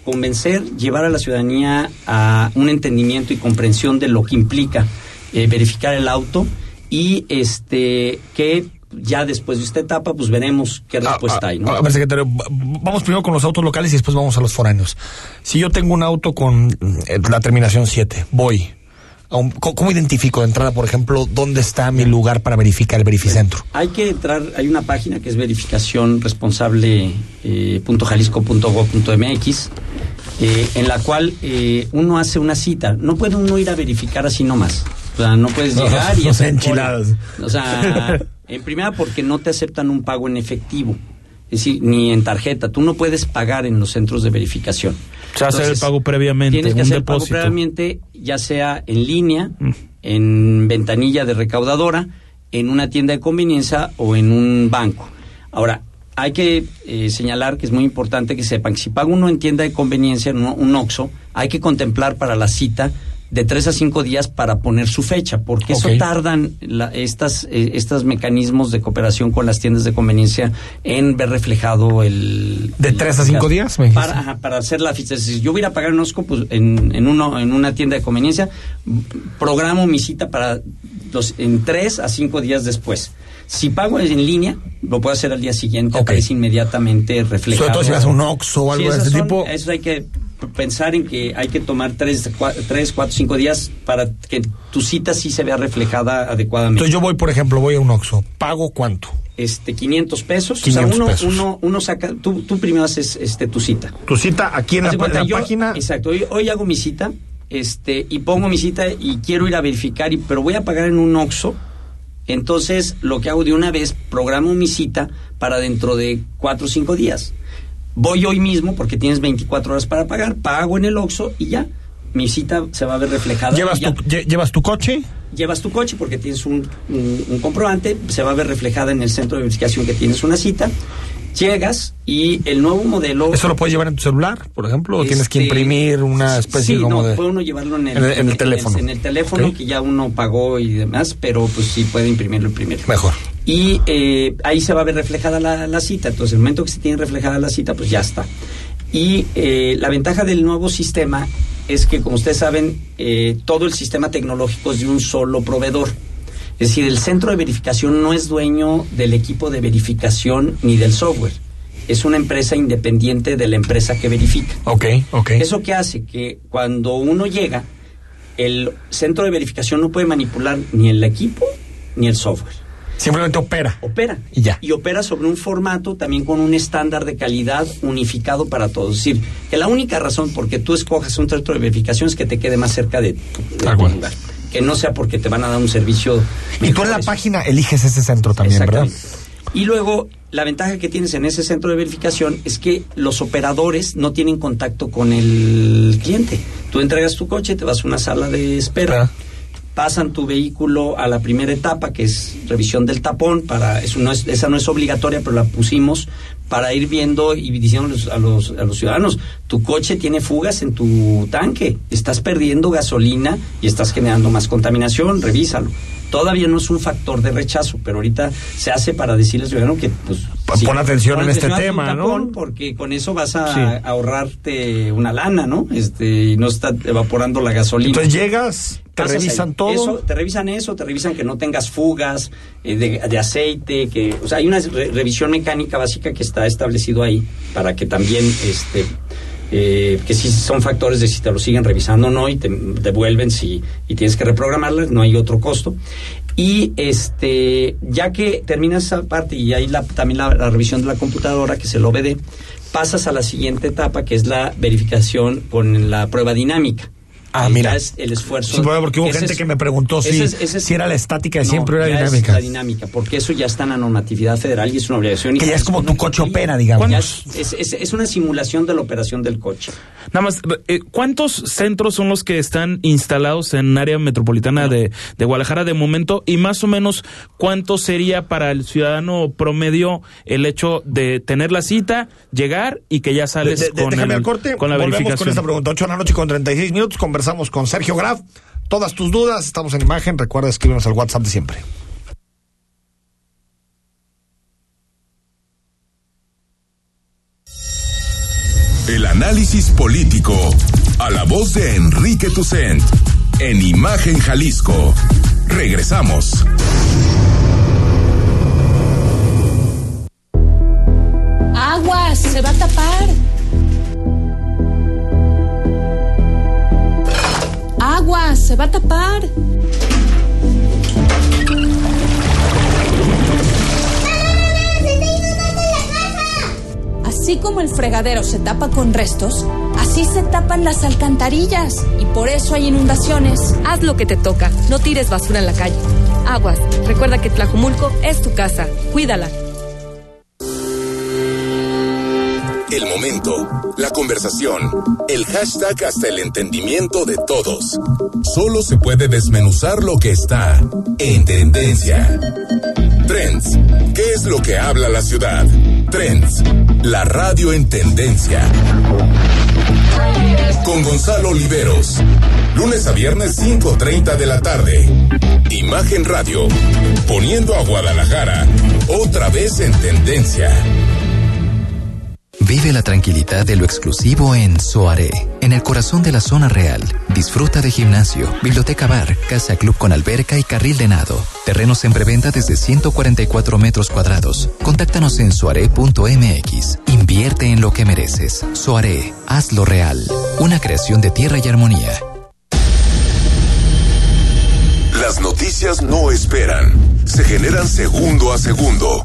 convencer, llevar a la ciudadanía a un entendimiento y comprensión de lo que implica eh, verificar el auto y este que ya después de esta etapa, pues veremos qué respuesta hay, ¿no? A ver, secretario, va- vamos primero con los autos locales y después vamos a los foráneos. Si yo tengo un auto con eh, la terminación 7, voy. ¿Cómo cómo identifico de entrada, por ejemplo, dónde está mi lugar para verificar el verificentro? Hay que entrar, hay una página que es verificación responsable eh, punto jalisco punto gov punto MX, eh, en la cual eh, uno hace una cita. No puede uno ir a verificar así nomás. O sea, no puedes No, llegar y [LAUGHS] no hacer sean cola. enchiladas. O sea, [LAUGHS] en primera porque no te aceptan un pago en efectivo. Es decir, ni en tarjeta. Tú no puedes pagar en los centros de verificación. Se hace el Entonces, pago previamente, Tienes que un hacer el pago previamente, ya sea en línea, en ventanilla de recaudadora, en una tienda de conveniencia o en un banco. Ahora, hay que eh, señalar que es muy importante que sepan que si paga uno en tienda de conveniencia, en un, un OXXO, hay que contemplar para la cita de tres a cinco días para poner su fecha, porque eso tardan la- estas, eh, estos mecanismos de cooperación con las tiendas de conveniencia en ver reflejado el... ¿De el tres a cinco días, me? Para, ajá, para hacer la ficha. Si yo voy a pagar en Osco, pues en, en, uno, en una tienda de conveniencia, programo mi cita para los, en tres a cinco días después. Si pago en línea, lo puedo hacer al día siguiente, aparece inmediatamente reflejado. Sobre todo si vas a un Oxxo o algo de ese son- tipo. Eso hay que pensar en que hay que tomar tres, cua- tres, cuatro, cinco días para que tu cita sí se vea reflejada adecuadamente. Entonces yo voy, por ejemplo, voy a un Oxxo. ¿Pago cuánto? este 500 pesos. 500 o sea, uno, pesos. uno, uno saca, tú, tú primero haces este tu cita. Tu cita aquí en la, cuenta, en la yo- página. Exacto, hoy, hoy hago mi cita este, y pongo mi cita y quiero ir a verificar, y, pero voy a pagar en un OXO. Entonces, lo que hago de una vez, programo mi cita para dentro de cuatro o cinco días. Voy hoy mismo, porque tienes 24 horas para pagar, pago en el OXO y ya. Mi cita se va a ver reflejada. ¿Llevas tu, lle- ¿Llevas tu coche? llevas tu coche porque tienes un, un- un comprobante, se va a ver reflejada en el centro de verificación que tienes una cita. Llegas y el nuevo modelo. ¿Eso lo puedes llevar en tu celular, por ejemplo? ¿O tienes que Este, imprimir una especie sí, como no, de...? puede uno llevarlo en el, en el- en el teléfono. En el, teléfono que ya uno pagó y demás, pero pues sí puede imprimirlo primero. Mejor. Y eh, ahí se va a ver reflejada la, la cita. Entonces, el momento que se tiene reflejada la cita, pues ya está. Y eh, la ventaja del nuevo sistema es que, como ustedes saben, eh, todo el sistema tecnológico es de un solo proveedor. Es decir, el centro de verificación no es dueño del equipo de verificación ni del software. Es una empresa independiente de la empresa que verifica. Ok, ok. ¿Eso qué hace? Que cuando uno llega, el centro de verificación no puede manipular ni el equipo ni el software. Simplemente opera. Opera. Y ya. Y opera sobre un formato también con un estándar de calidad unificado para todos. Es decir, que la única razón por que tú escojas un centro de verificación es que te quede más cerca de, tu- de lugar. Que no sea porque te van a dar un servicio. Y tú en la página eliges ese centro también, ¿verdad? Y luego, la ventaja que tienes en ese centro de verificación es que los operadores no tienen contacto con el cliente. Tú entregas tu coche, te vas a una sala de espera, pasan tu vehículo a la primera etapa, que es revisión del tapón, para eso no es, esa no es obligatoria, pero la pusimos para ir viendo y diciendo a los, a los, ciudadanos, tu coche tiene fugas en tu tanque, estás perdiendo gasolina y estás generando más contaminación, revísalo. Todavía no es un factor de rechazo, pero ahorita se hace para decirle al ciudadano que pues Pon atención pon en este atención tema, ¿no? Porque con eso vas a Sí. ahorrarte una lana, ¿no? Este, y no está evaporando la gasolina. Entonces llegas, te revisan ahí. todo. Eso, te revisan eso, te revisan que no tengas fugas eh, de, de aceite, que, o sea, hay una re- revisión mecánica básica que está establecido ahí para que también, este, eh, que sí son factores de si te lo siguen revisando o no y te devuelven si y tienes que reprogramarlas, no hay otro costo. Y este, ya que terminas esa parte y hay la, también la, la revisión de la computadora que es el OBD, pasas a la siguiente etapa que es la verificación con la prueba dinámica. Ah, Ahí mira. ya es el esfuerzo. Sí, porque hubo Ese gente es- que me preguntó si, ese es- ese si era la estática de No, siempre o era ya es dinámica. la dinámica, porque eso ya está en la normatividad federal y es una obligación. Que ya es como tu coche opera, digamos. Es, es- es- es una simulación de la operación del coche. Nada más, eh, ¿cuántos centros son los que están instalados en área metropolitana de, de Guadalajara de momento? Y más o menos, ¿cuánto sería para el ciudadano promedio el hecho de tener la cita, llegar y que ya sales De- de- con, déjame el- al corte. con la Volvemos verificación? con esta pregunta. 8 de la noche con 36 minutos. Conversamos con Sergio Graf. Todas tus dudas, estamos en imagen. Recuerda escribirnos al WhatsApp de siempre. El análisis político. A la voz de Enrique Tucent. En Imagen Jalisco. Regresamos. Aguas, se va a tapar. Se va a tapar. Así como el fregadero se tapa con restos, así se tapan las alcantarillas y por eso hay inundaciones. Haz lo que te toca, no tires basura en la calle. Aguas, recuerda que Tlajumulco es tu casa, cuídala. El momento, la conversación, el hashtag hasta el entendimiento de todos. Solo se puede desmenuzar lo que está en tendencia. Trends. ¿Qué es lo que habla la ciudad? Trends. La radio en tendencia. Con Gonzalo Oliveros. Lunes a viernes 5.30 de la tarde. Imagen Radio. Poniendo a Guadalajara otra vez en tendencia. Vive la tranquilidad de lo exclusivo en Soaré, en el corazón de la zona real. Disfruta de gimnasio, biblioteca bar, casa club con alberca y carril de nado. Terrenos en preventa desde 144 metros cuadrados. Contáctanos en soaré.mx. Invierte en lo que mereces. Soaré, hazlo real. Una creación de tierra y armonía. Las noticias no esperan, se generan segundo a segundo.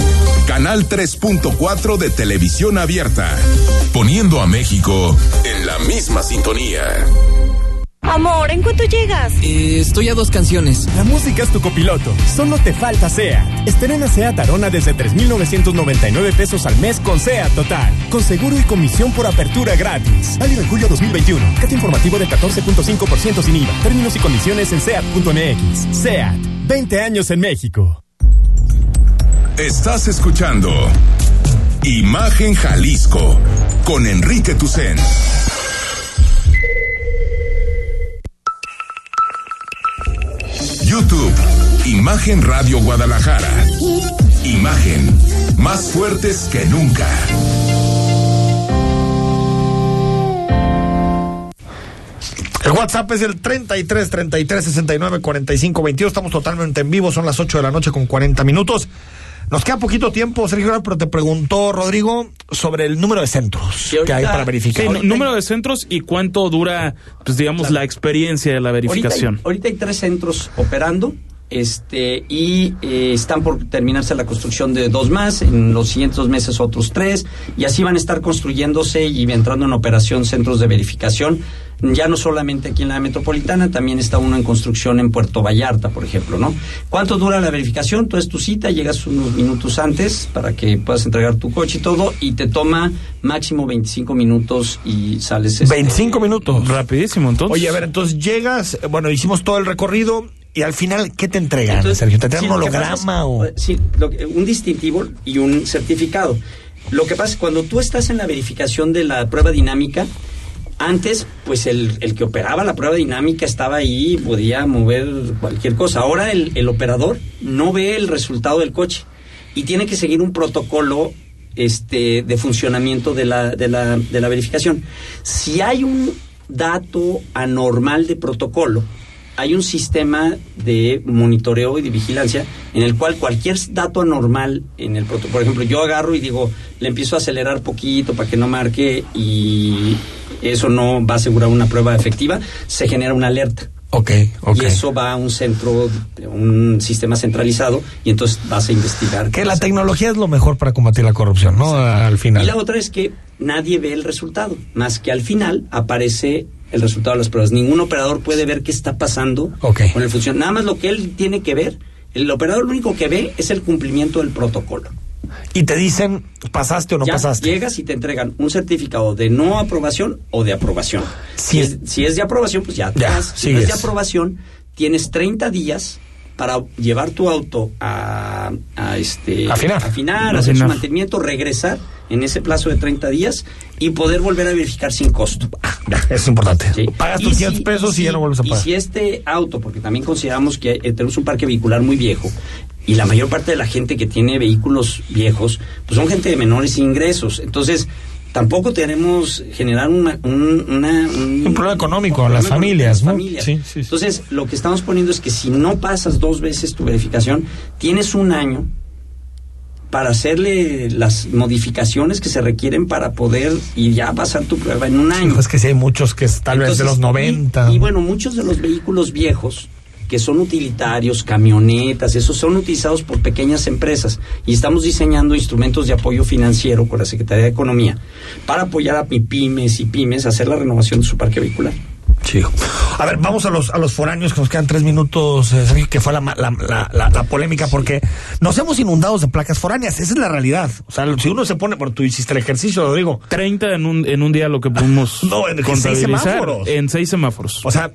Canal 3.4 de televisión abierta, poniendo a México en la misma sintonía. Amor, ¿en cuánto llegas? Eh, estoy a dos canciones. La música es tu copiloto. Solo te falta SEAT. Estrena SEAT Arona desde 3,999 pesos al mes con SEAT Total. Con seguro y comisión por apertura gratis. Válido en julio 2021. Cate informativo del 14.5% sin IVA. Términos y condiciones en SEAT.mx. SEAT. 20 años en México. Estás escuchando Imagen Jalisco con Enrique Tucen. YouTube, Imagen Radio Guadalajara. Imagen, más fuertes que nunca. El WhatsApp es el 33 33 69 45 22. Estamos totalmente en vivo, son las 8 de la noche con 40 minutos. Nos queda poquito tiempo, Sergio, pero te preguntó Rodrigo sobre el número de centros que hay para verificar. Sí, número de centros y cuánto dura, pues digamos, la experiencia de la verificación. Ahorita hay, ahorita hay tres centros operando este y eh, están por terminarse la construcción de dos más, en los siguientes dos meses otros tres, y así van a estar construyéndose y entrando en operación centros de verificación, ya no solamente aquí en la metropolitana, también está uno en construcción en Puerto Vallarta, por ejemplo, ¿no? ¿Cuánto dura la verificación? Tú es tu cita, llegas unos minutos antes para que puedas entregar tu coche y todo, y te toma máximo 25 minutos y sales... Este, 25 minutos. Rapidísimo, entonces. Oye, a ver, entonces llegas, bueno, hicimos todo el recorrido, y al final, ¿qué te entregan, Entonces, Sergio? ¿Te entregan sí, un holograma es, o...? Sí, lo, un distintivo y un certificado. Lo que pasa es cuando tú estás en la verificación de la prueba dinámica, antes, pues el, el, que operaba la prueba dinámica estaba ahí, podía mover cualquier cosa. Ahora el, el, operador no ve el resultado del coche y tiene que seguir un protocolo este, de funcionamiento de la, de, la, de la verificación. Si hay un dato anormal de protocolo, hay un sistema de monitoreo y de vigilancia en el cual cualquier dato anormal en el protocolo, por ejemplo, yo agarro y digo, le empiezo a acelerar poquito para que no marque y eso no va a asegurar una prueba efectiva, se genera una alerta. Ok, ok. Y eso va a un centro, un sistema centralizado, y entonces vas a investigar. Que la tecnología es lo mejor para combatir la corrupción, ¿no? Al final. Y la otra es que nadie ve el resultado, más que al final aparece el resultado de las pruebas. Ningún operador puede ver qué está pasando okay. con el función. Nada más lo que él tiene que ver, el operador lo único que ve es el cumplimiento del protocolo. Y te dicen, pasaste o no ya pasaste. Llegas y te entregan un certificado de no aprobación o de aprobación. Si, es, si es de aprobación, pues ya te ya, vas. Si no es de aprobación, tienes 30 días para llevar tu auto a, a este afinar, afinar hacer su mantenimiento, regresar en ese plazo de 30 días y poder volver a verificar sin costo. Es importante. Sí. Pagas tus 100 si, pesos y, y, ya no vuelves a pagar. Y si este auto, porque también consideramos que eh, tenemos un parque vehicular muy viejo, y la mayor parte de la gente que tiene vehículos viejos, pues son gente de menores ingresos. Entonces, tampoco tenemos generar una, un, una, un, un, problema económico a las familias, ¿no? familias. Sí, sí, sí. Entonces, lo que estamos poniendo es que si no pasas dos veces tu verificación, tienes un año para hacerle las modificaciones que se requieren para poder y ya pasar tu prueba en un año. Es que sí hay muchos que es tal Entonces, vez de los 90. Y, y, bueno, muchos de los vehículos viejos que son utilitarios, camionetas, esos son utilizados por pequeñas empresas y estamos diseñando instrumentos de apoyo financiero con la Secretaría de Economía para apoyar a pymes y pymes a hacer la renovación de su parque vehicular. Sí. A ver, vamos a los, a los foráneos que nos quedan tres minutos, eh, Sergio, que fue la, la, la, la, polémica, porque nos hemos inundado de placas foráneas, esa es la realidad. O sea, si uno se pone, por tú hiciste el ejercicio, lo digo. 30 en un, en un día lo que pudimos [LAUGHS] no, en seis semáforos. En seis semáforos. O sea,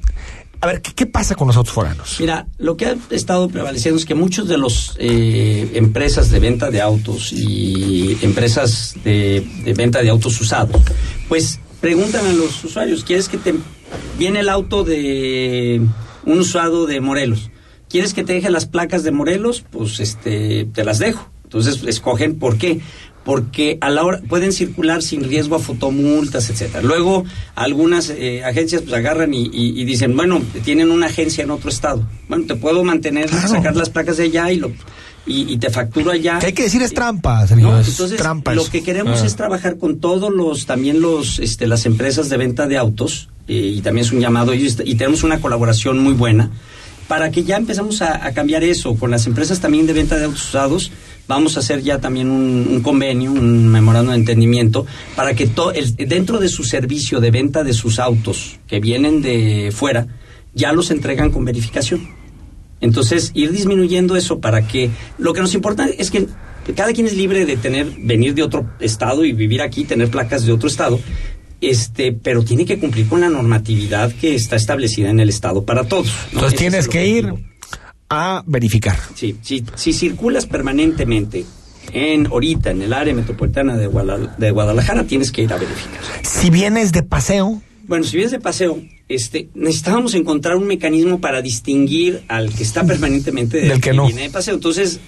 a ver, ¿qué, ¿qué, pasa con los autos foráneos? Mira, lo que ha estado prevaleciendo es que muchos de los eh, empresas de venta de autos y empresas de, de venta de autos usados, pues preguntan a los usuarios, ¿quieres que te viene el auto de un usado de Morelos. ¿Quieres que te deje las placas de Morelos? Pues este te las dejo. Entonces escogen por qué. Porque a la hora pueden circular sin riesgo a fotomultas, etcétera. Luego algunas eh, agencias pues agarran y, y- y dicen, bueno, tienen una agencia en otro estado. Bueno, te puedo mantener, sacar las placas de allá y lo y, y te facturo allá. Que hay que decir es trampa, Sergio, No, es entonces, trampa lo que queremos Ah. es trabajar con todos los, también los, este, las empresas de venta de autos, eh, y también es un llamado, y, y tenemos una colaboración muy buena, para que ya empezamos a, a cambiar eso, con las empresas también de venta de autos usados, vamos a hacer ya también un, un convenio, un memorando de entendimiento, para que to- el- dentro de su servicio de venta de sus autos que vienen de fuera, ya los entregan con verificación. Entonces, ir disminuyendo eso para que lo que nos importa es que cada quien es libre de tener venir de otro estado y vivir aquí, tener placas de otro estado, este, pero tiene que cumplir con la normatividad que está establecida en el estado para todos. ¿no? Entonces Ese tienes es que ir. A verificar. Sí, si, si circulas permanentemente en ahorita en el área metropolitana de, Guadal- de Guadalajara, tienes que ir a verificar. Si vienes de paseo, Bueno, si vienes de paseo, este, necesitábamos encontrar un mecanismo para distinguir al que está permanentemente Del que no. viene de paseo. Entonces,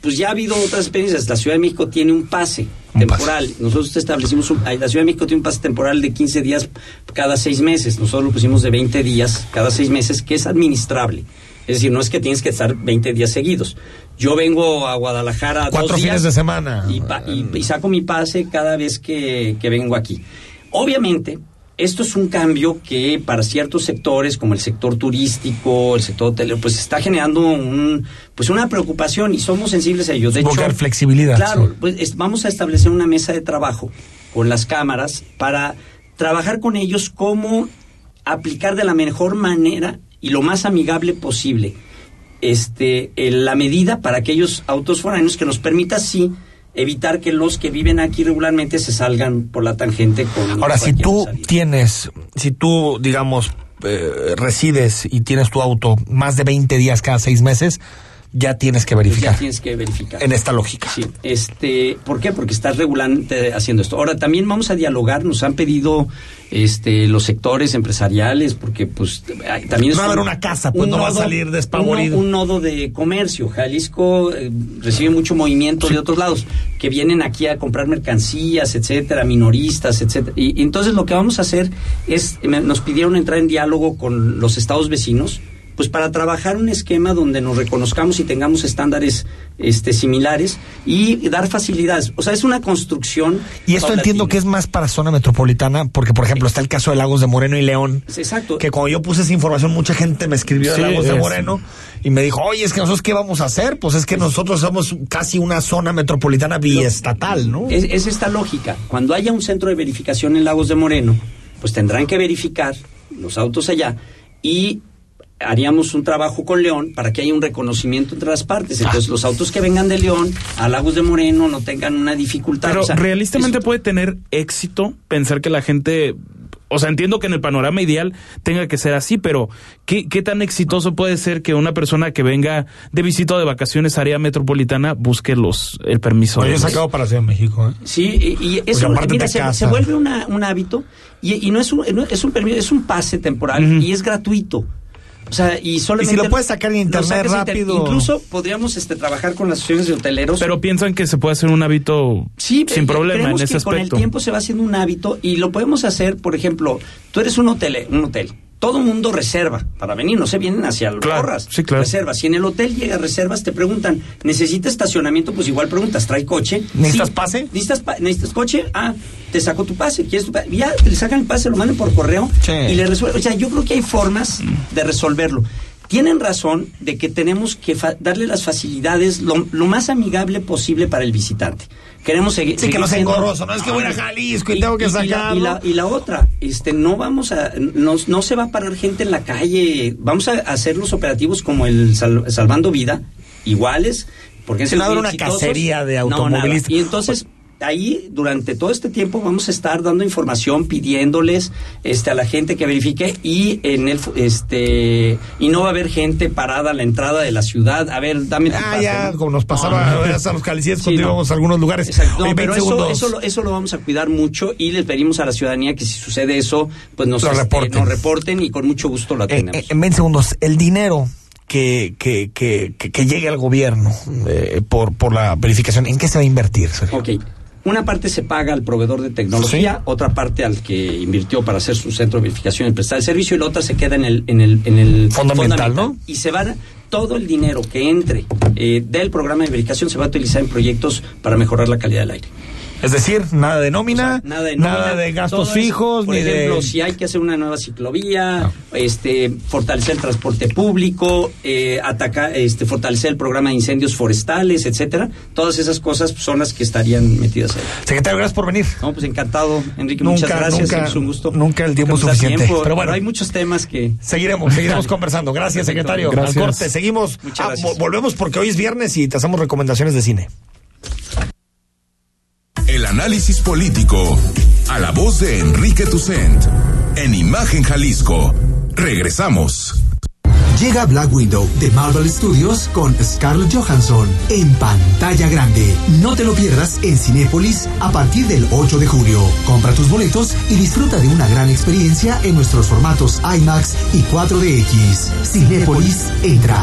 pues ya ha habido otras experiencias. La Ciudad de México tiene un pase temporal. Nosotros establecimos, un, la Ciudad de México tiene un pase temporal de 15 días cada seis meses. Nosotros lo pusimos de 20 días cada seis meses, que es administrable. Es decir, no es que tienes que estar 20 días seguidos. Yo vengo a Guadalajara Cuatro dos días fines de semana. Y, pa- y- y saco mi pase cada vez que, que vengo aquí. Obviamente, esto es un cambio que para ciertos sectores, como el sector turístico, el sector hotelero, pues está generando un, pues una preocupación y somos sensibles a ello. De Buscar hecho, flexibilidad, Claro, sí. pues es- vamos a establecer una mesa de trabajo con las cámaras para trabajar con ellos cómo aplicar de la mejor manera y lo más amigable posible este, eh, la medida para aquellos autos foráneos que nos permita así evitar que los que viven aquí regularmente se salgan por la tangente con Ahora, si tú salida. tienes, si tú, digamos, eh, resides y tienes tu auto más de 20 días cada seis meses, ya tienes que verificar. Ya tienes que verificar. En esta lógica. Sí, este, ¿por qué? Porque estás regularmente haciendo esto. Ahora también vamos a dialogar, nos han pedido este los sectores empresariales porque pues también va a haber un- una casa, pues, un no va a salir despavorido. Un, un nodo de comercio. Jalisco eh, recibe mucho movimiento de otros lados que vienen aquí a comprar mercancías, etcétera, minoristas, etcétera. Y, y entonces lo que vamos a hacer es nos pidieron entrar en diálogo con los estados vecinos pues para trabajar un esquema donde nos reconozcamos y tengamos estándares este, similares y dar facilidades. O sea, es una construcción. Y esto entiendo que es más para zona metropolitana, porque por ejemplo está el caso de Lagos de Moreno y León. Exacto. Que cuando yo puse esa información, mucha gente me escribió de Lagos de. Moreno y me dijo, oye, es que nosotros qué vamos a hacer? Pues es que nosotros somos casi una zona metropolitana biestatal, ¿no? Es, es esta lógica. Cuando haya un centro de verificación en Lagos de Moreno, pues tendrán que verificar los autos allá y haríamos un trabajo con León para que haya un reconocimiento entre las partes. Entonces, los autos que vengan de León a Lagos de Moreno no tengan una dificultad. Pero O sea, realistamente puede tener éxito pensar que la gente, o sea, entiendo que en el panorama ideal tenga que ser así, pero ¿qué, qué tan exitoso puede ser que una persona que venga de visita o de vacaciones a área metropolitana busque los el permiso? Oye, de he los- sacado para Ciudad de México, ¿eh? Sí, y, y eso mira, se, se vuelve una- un hábito y, y no es un no es un permiso, es un pase temporal y es gratuito. O sea, y solamente lo puedes sacar en lo internet inter- rápido. Incluso podríamos este trabajar con las asociaciones de hoteleros. Pero piensan que se puede hacer un hábito Sí, sin eh, problema en creemos ese que Con el aspecto. tiempo se va haciendo un hábito y lo podemos hacer, por ejemplo, tú eres un hotel, un hotel. Todo mundo reserva para venir, no se vienen hacia el Claro, porras. sí, claro. Reservas. Si en el hotel llega reservas, te preguntan, ¿necesitas estacionamiento? Pues igual preguntas, ¿trae coche? ¿Necesitas Sí. pase? ¿Necesitas, pa- ¿Necesitas coche? Ah, te saco tu pase. ¿Quieres tu pase? Ya, te le sacan el pase, lo mandan por correo Sí. y le resuelven. O sea, yo creo que hay formas de resolverlo. Tienen razón de que tenemos que fa- darle las facilidades lo, lo más amigable posible para el visitante. Queremos segui- Sí, seguir. que no siendo- engorroso, no es que voy a Jalisco y, tengo que y sacarlo. Y la, y la otra, este, no vamos a, no, no se va a parar gente en la calle. Vamos a hacer los operativos como el Sal- Salvando Vida, iguales, porque muy una exitosos. cacería de No, automovilistas. y entonces ahí durante todo este tiempo vamos a estar dando información pidiéndoles este a la gente que verifique y en el este y no va a haber gente parada a la entrada de la ciudad a ver dame tu Ah, pase, ya, ¿no? como nos pasaba No, no, no. a los calicías [LAUGHS] Sí, cuando íbamos a algunos lugares. Exacto. Oye, pero 20 eso, eso, lo, eso lo vamos a cuidar mucho y les pedimos a la ciudadanía que si sucede eso, pues nos, este, reporten. nos reporten y con mucho gusto lo Eh, atendemos. eh, en 20 segundos, el dinero que, que, que, que, que llegue al gobierno eh, por, por la verificación? ¿En qué se va a invertir? Sergio? Ok. Una parte se paga al proveedor de tecnología, otra parte al que invirtió para hacer su centro de verificación y prestar el servicio, y la otra se queda en el, en el, en el Fondo ambiental, ¿no? Y se va todo el dinero que entre eh, del programa de verificación se va a utilizar en proyectos para mejorar la calidad del aire. Es decir, nada de nómina, Nada de, nada nómina, de gastos fijos, Por ni ejemplo, de... si hay que hacer una nueva ciclovía, este, fortalecer el transporte público, eh, atacar, este, fortalecer el programa de incendios forestales, etcétera. Todas esas cosas son las que estarían metidas ahí. Secretario, gracias por venir. No, pues encantado, Enrique. Nunca, muchas gracias. nunca, es un gusto. nunca el tiempo suficiente. tiempo, Pero bueno. hay muchos temas que. Seguiremos, seguiremos [LAUGHS] conversando. Gracias, secretario. Gracias. Al corte, seguimos. Muchas Ah, volvemos porque hoy es viernes y te hacemos recomendaciones de cine. El análisis político. A la voz de Enrique Tucent. En Imagen Jalisco. Regresamos. Llega Black Widow de Marvel Studios con Scarlett Johansson en pantalla grande. No te lo pierdas en Cinépolis a partir del 8 de julio. Compra tus boletos y disfruta de una gran experiencia en nuestros formatos IMAX y 4DX. Cinépolis entra.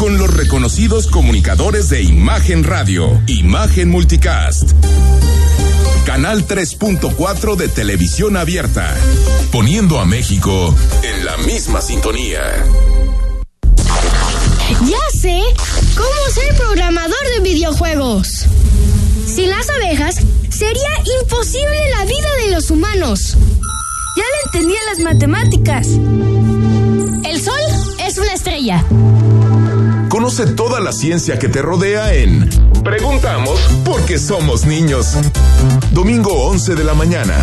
Con los reconocidos comunicadores de Imagen Radio, Imagen Multicast. Canal 3.4 de televisión abierta, poniendo a México en la misma sintonía. Ya sé cómo ser programador de videojuegos. Sin las abejas, sería imposible la vida de los humanos. Ya lo entendí en las matemáticas. El sol es una estrella. Conoce toda la ciencia que te rodea en Preguntamos porque somos niños. Domingo 11 de la mañana,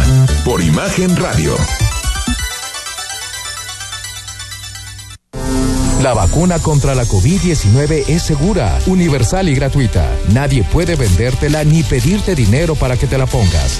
por Imagen Radio. La vacuna contra la COVID-19 es segura, universal y gratuita. Nadie puede vendértela ni pedirte dinero para que te la pongas.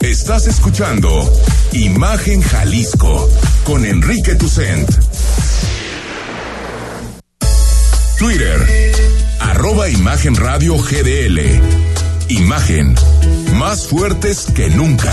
Estás escuchando Imagen Jalisco con Enrique Tucent. Twitter, arroba Imagen Radio GDL. Imagen, más fuertes que nunca.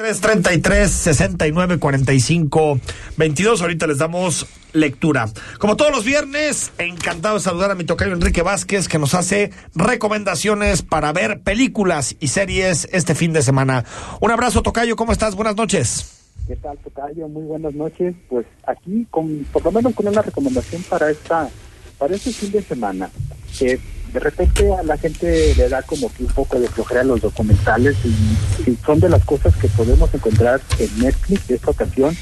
Tres treinta y tres sesenta y nueve cuarenta y cinco veintidós ahorita les damos lectura como todos los viernes encantado de saludar a mi tocayo Enrique Vázquez que nos hace recomendaciones para ver películas y series este fin de semana un abrazo tocayo cómo estás buenas noches ¿Qué tal, Tocayo? Muy buenas noches. Pues aquí, con, por lo menos con una recomendación para esta para este fin de semana. Eh, de repente a la gente le da como que un poco de flojera los documentales y, y son de las cosas que podemos encontrar en Netflix de esta ocasión.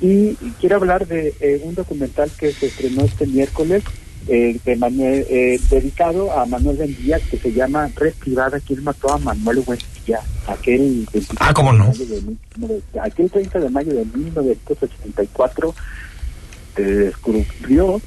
Y quiero hablar de eh, un documental que se estrenó este miércoles eh, de Manuel, eh, dedicado a Manuel Buendía que se llama Red Privada, quien mató a Manuel Buendía, aquel 23 Ah, ¿cómo no? de mayo de mil- aquel 30 de mayo de 1984 se descubrió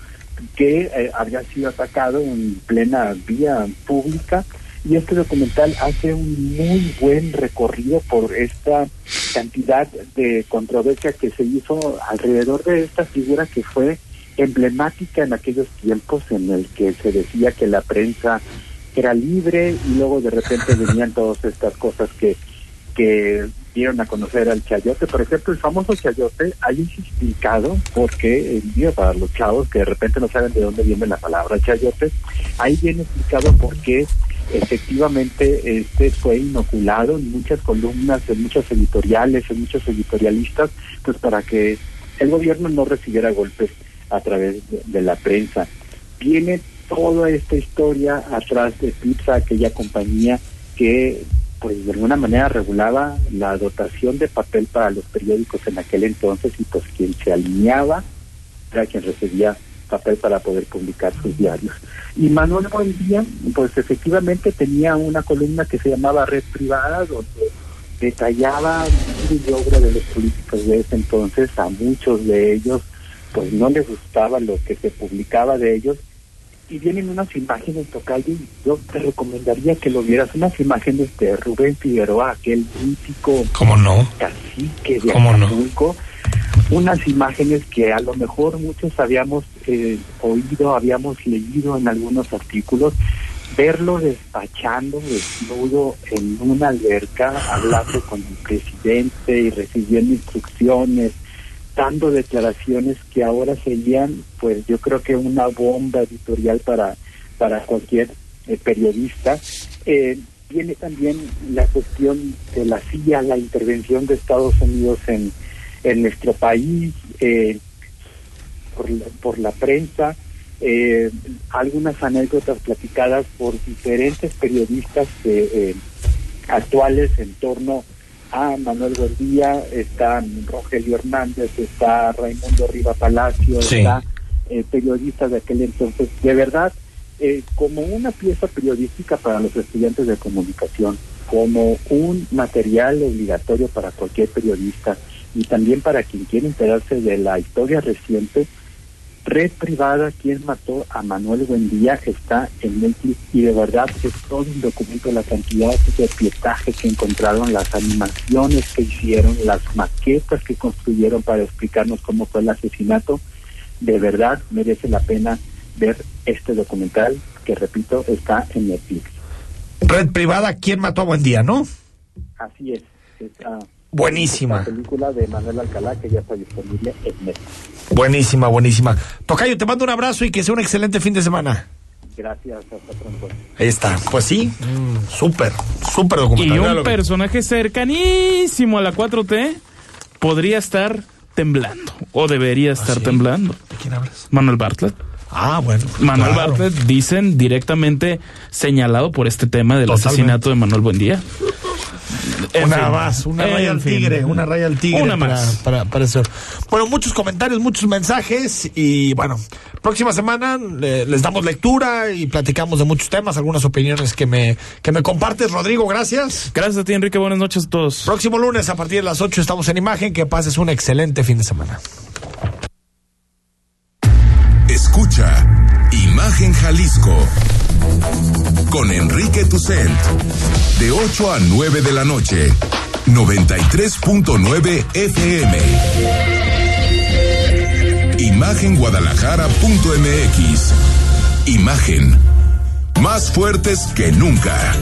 que eh, había sido atacado en plena vía pública. Y este documental hace un muy buen recorrido por esta cantidad de controversia que se hizo alrededor de esta figura que fue emblemática en aquellos tiempos en el que se decía que la prensa era libre y luego de repente venían todas estas cosas que que dieron a conocer al chayote. Por ejemplo, el famoso chayote, hay explicado porque, el para los chavos que de repente no saben de dónde viene la palabra chayote, ahí viene explicado por qué efectivamente este fue inoculado en muchas columnas, en muchos editoriales, en muchos editorialistas, pues para que el gobierno no recibiera golpes a través de, la prensa. Viene toda esta historia atrás de Pizza, aquella compañía que pues de alguna manera regulaba la dotación de papel para los periódicos en aquel entonces y pues quien se alineaba era quien recibía papel para poder publicar sus diarios. Y Manuel Buendía, pues efectivamente tenía una columna que se llamaba Red Privada, donde detallaba el obra de los políticos de ese entonces, a muchos de ellos pues no les gustaba lo que se publicaba de ellos y vienen unas imágenes tocayo y yo te recomendaría que lo vieras unas imágenes de Rubén Figueroa aquel mítico ¿Cómo no? cacique de Acapulco unas imágenes que a lo mejor muchos habíamos eh, oído habíamos leído en algunos artículos verlo despachando desnudo en una alberca hablando con el presidente y recibiendo instrucciones dando declaraciones que ahora serían, pues yo creo que una bomba editorial para, para cualquier eh, periodista. Eh, viene también la cuestión de la CIA, la intervención de Estados Unidos en, en nuestro país, eh, por, la, por la prensa, eh, algunas anécdotas platicadas por diferentes periodistas actuales en torno a Manuel Gordía, está Rogelio Hernández, está Raimundo Riva Palacio, está eh, periodista de aquel entonces. De verdad, eh, como una pieza periodística para los estudiantes de comunicación, como un material obligatorio para cualquier periodista y también para quien quiere enterarse de la historia reciente, Red Privada, quien mató a Manuel Buendía, está en Netflix y de verdad es todo un documento, la cantidad de pietaje que encontraron, las animaciones que hicieron, las maquetas que construyeron para explicarnos cómo fue el asesinato. De verdad merece la pena ver este documental que, repito, está en Netflix. Red Privada, ¿quién mató a Buendía, no? Así es. Está Buenísima. La película de Manuel Alcalá que ya está disponible en Netflix. Buenísima, buenísima. Tocayo, te mando un abrazo y que sea un excelente fin de semana. Gracias, hasta pronto. Ahí está. Pues sí, mm, súper, súper documental. Y un personaje cercanísimo a la 4T podría estar temblando, o debería ¿Ah, estar temblando. ¿De quién hablas? Manuel Bartlett. Ah, bueno. Manuel Bartlett dicen directamente señalado por este tema del asesinato de Manuel Buendía una más, una raya al tigre, una raya al tigre. Una más. Para, para, eso. Bueno, muchos comentarios, muchos mensajes y bueno, próxima semana les damos lectura y platicamos de muchos temas, algunas opiniones que me, que me compartes, Rodrigo, gracias. Gracias a ti, Enrique, buenas noches a todos. Próximo lunes a partir de las 8 estamos en imagen, que pases un excelente fin de semana. Escucha Imagen Jalisco con Enrique Tucent. De 8 a 9 de la noche. 93.9 FM. Imagenguadalajara.mx. Imagen. Más fuertes que nunca.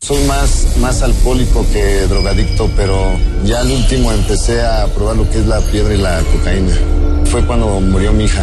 Soy más, más alcohólico que drogadicto, pero ya al último empecé a probar lo que es la piedra y la cocaína. Fue cuando murió mi hija.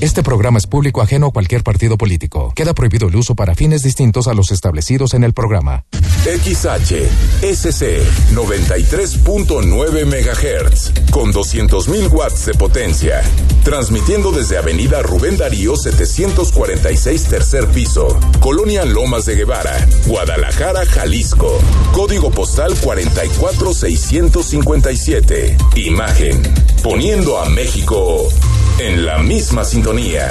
Este programa es público ajeno a cualquier partido político. Queda prohibido el uso para fines distintos a los establecidos en el programa. XH SC 93.9 MHz con 200.000 watts de potencia. Transmitiendo desde Avenida Rubén Darío 746 tercer piso, Colonia Lomas de Guevara, Guadalajara, Jalisco. Código postal 44657. Imagen. Poniendo a México en la misma sintonía.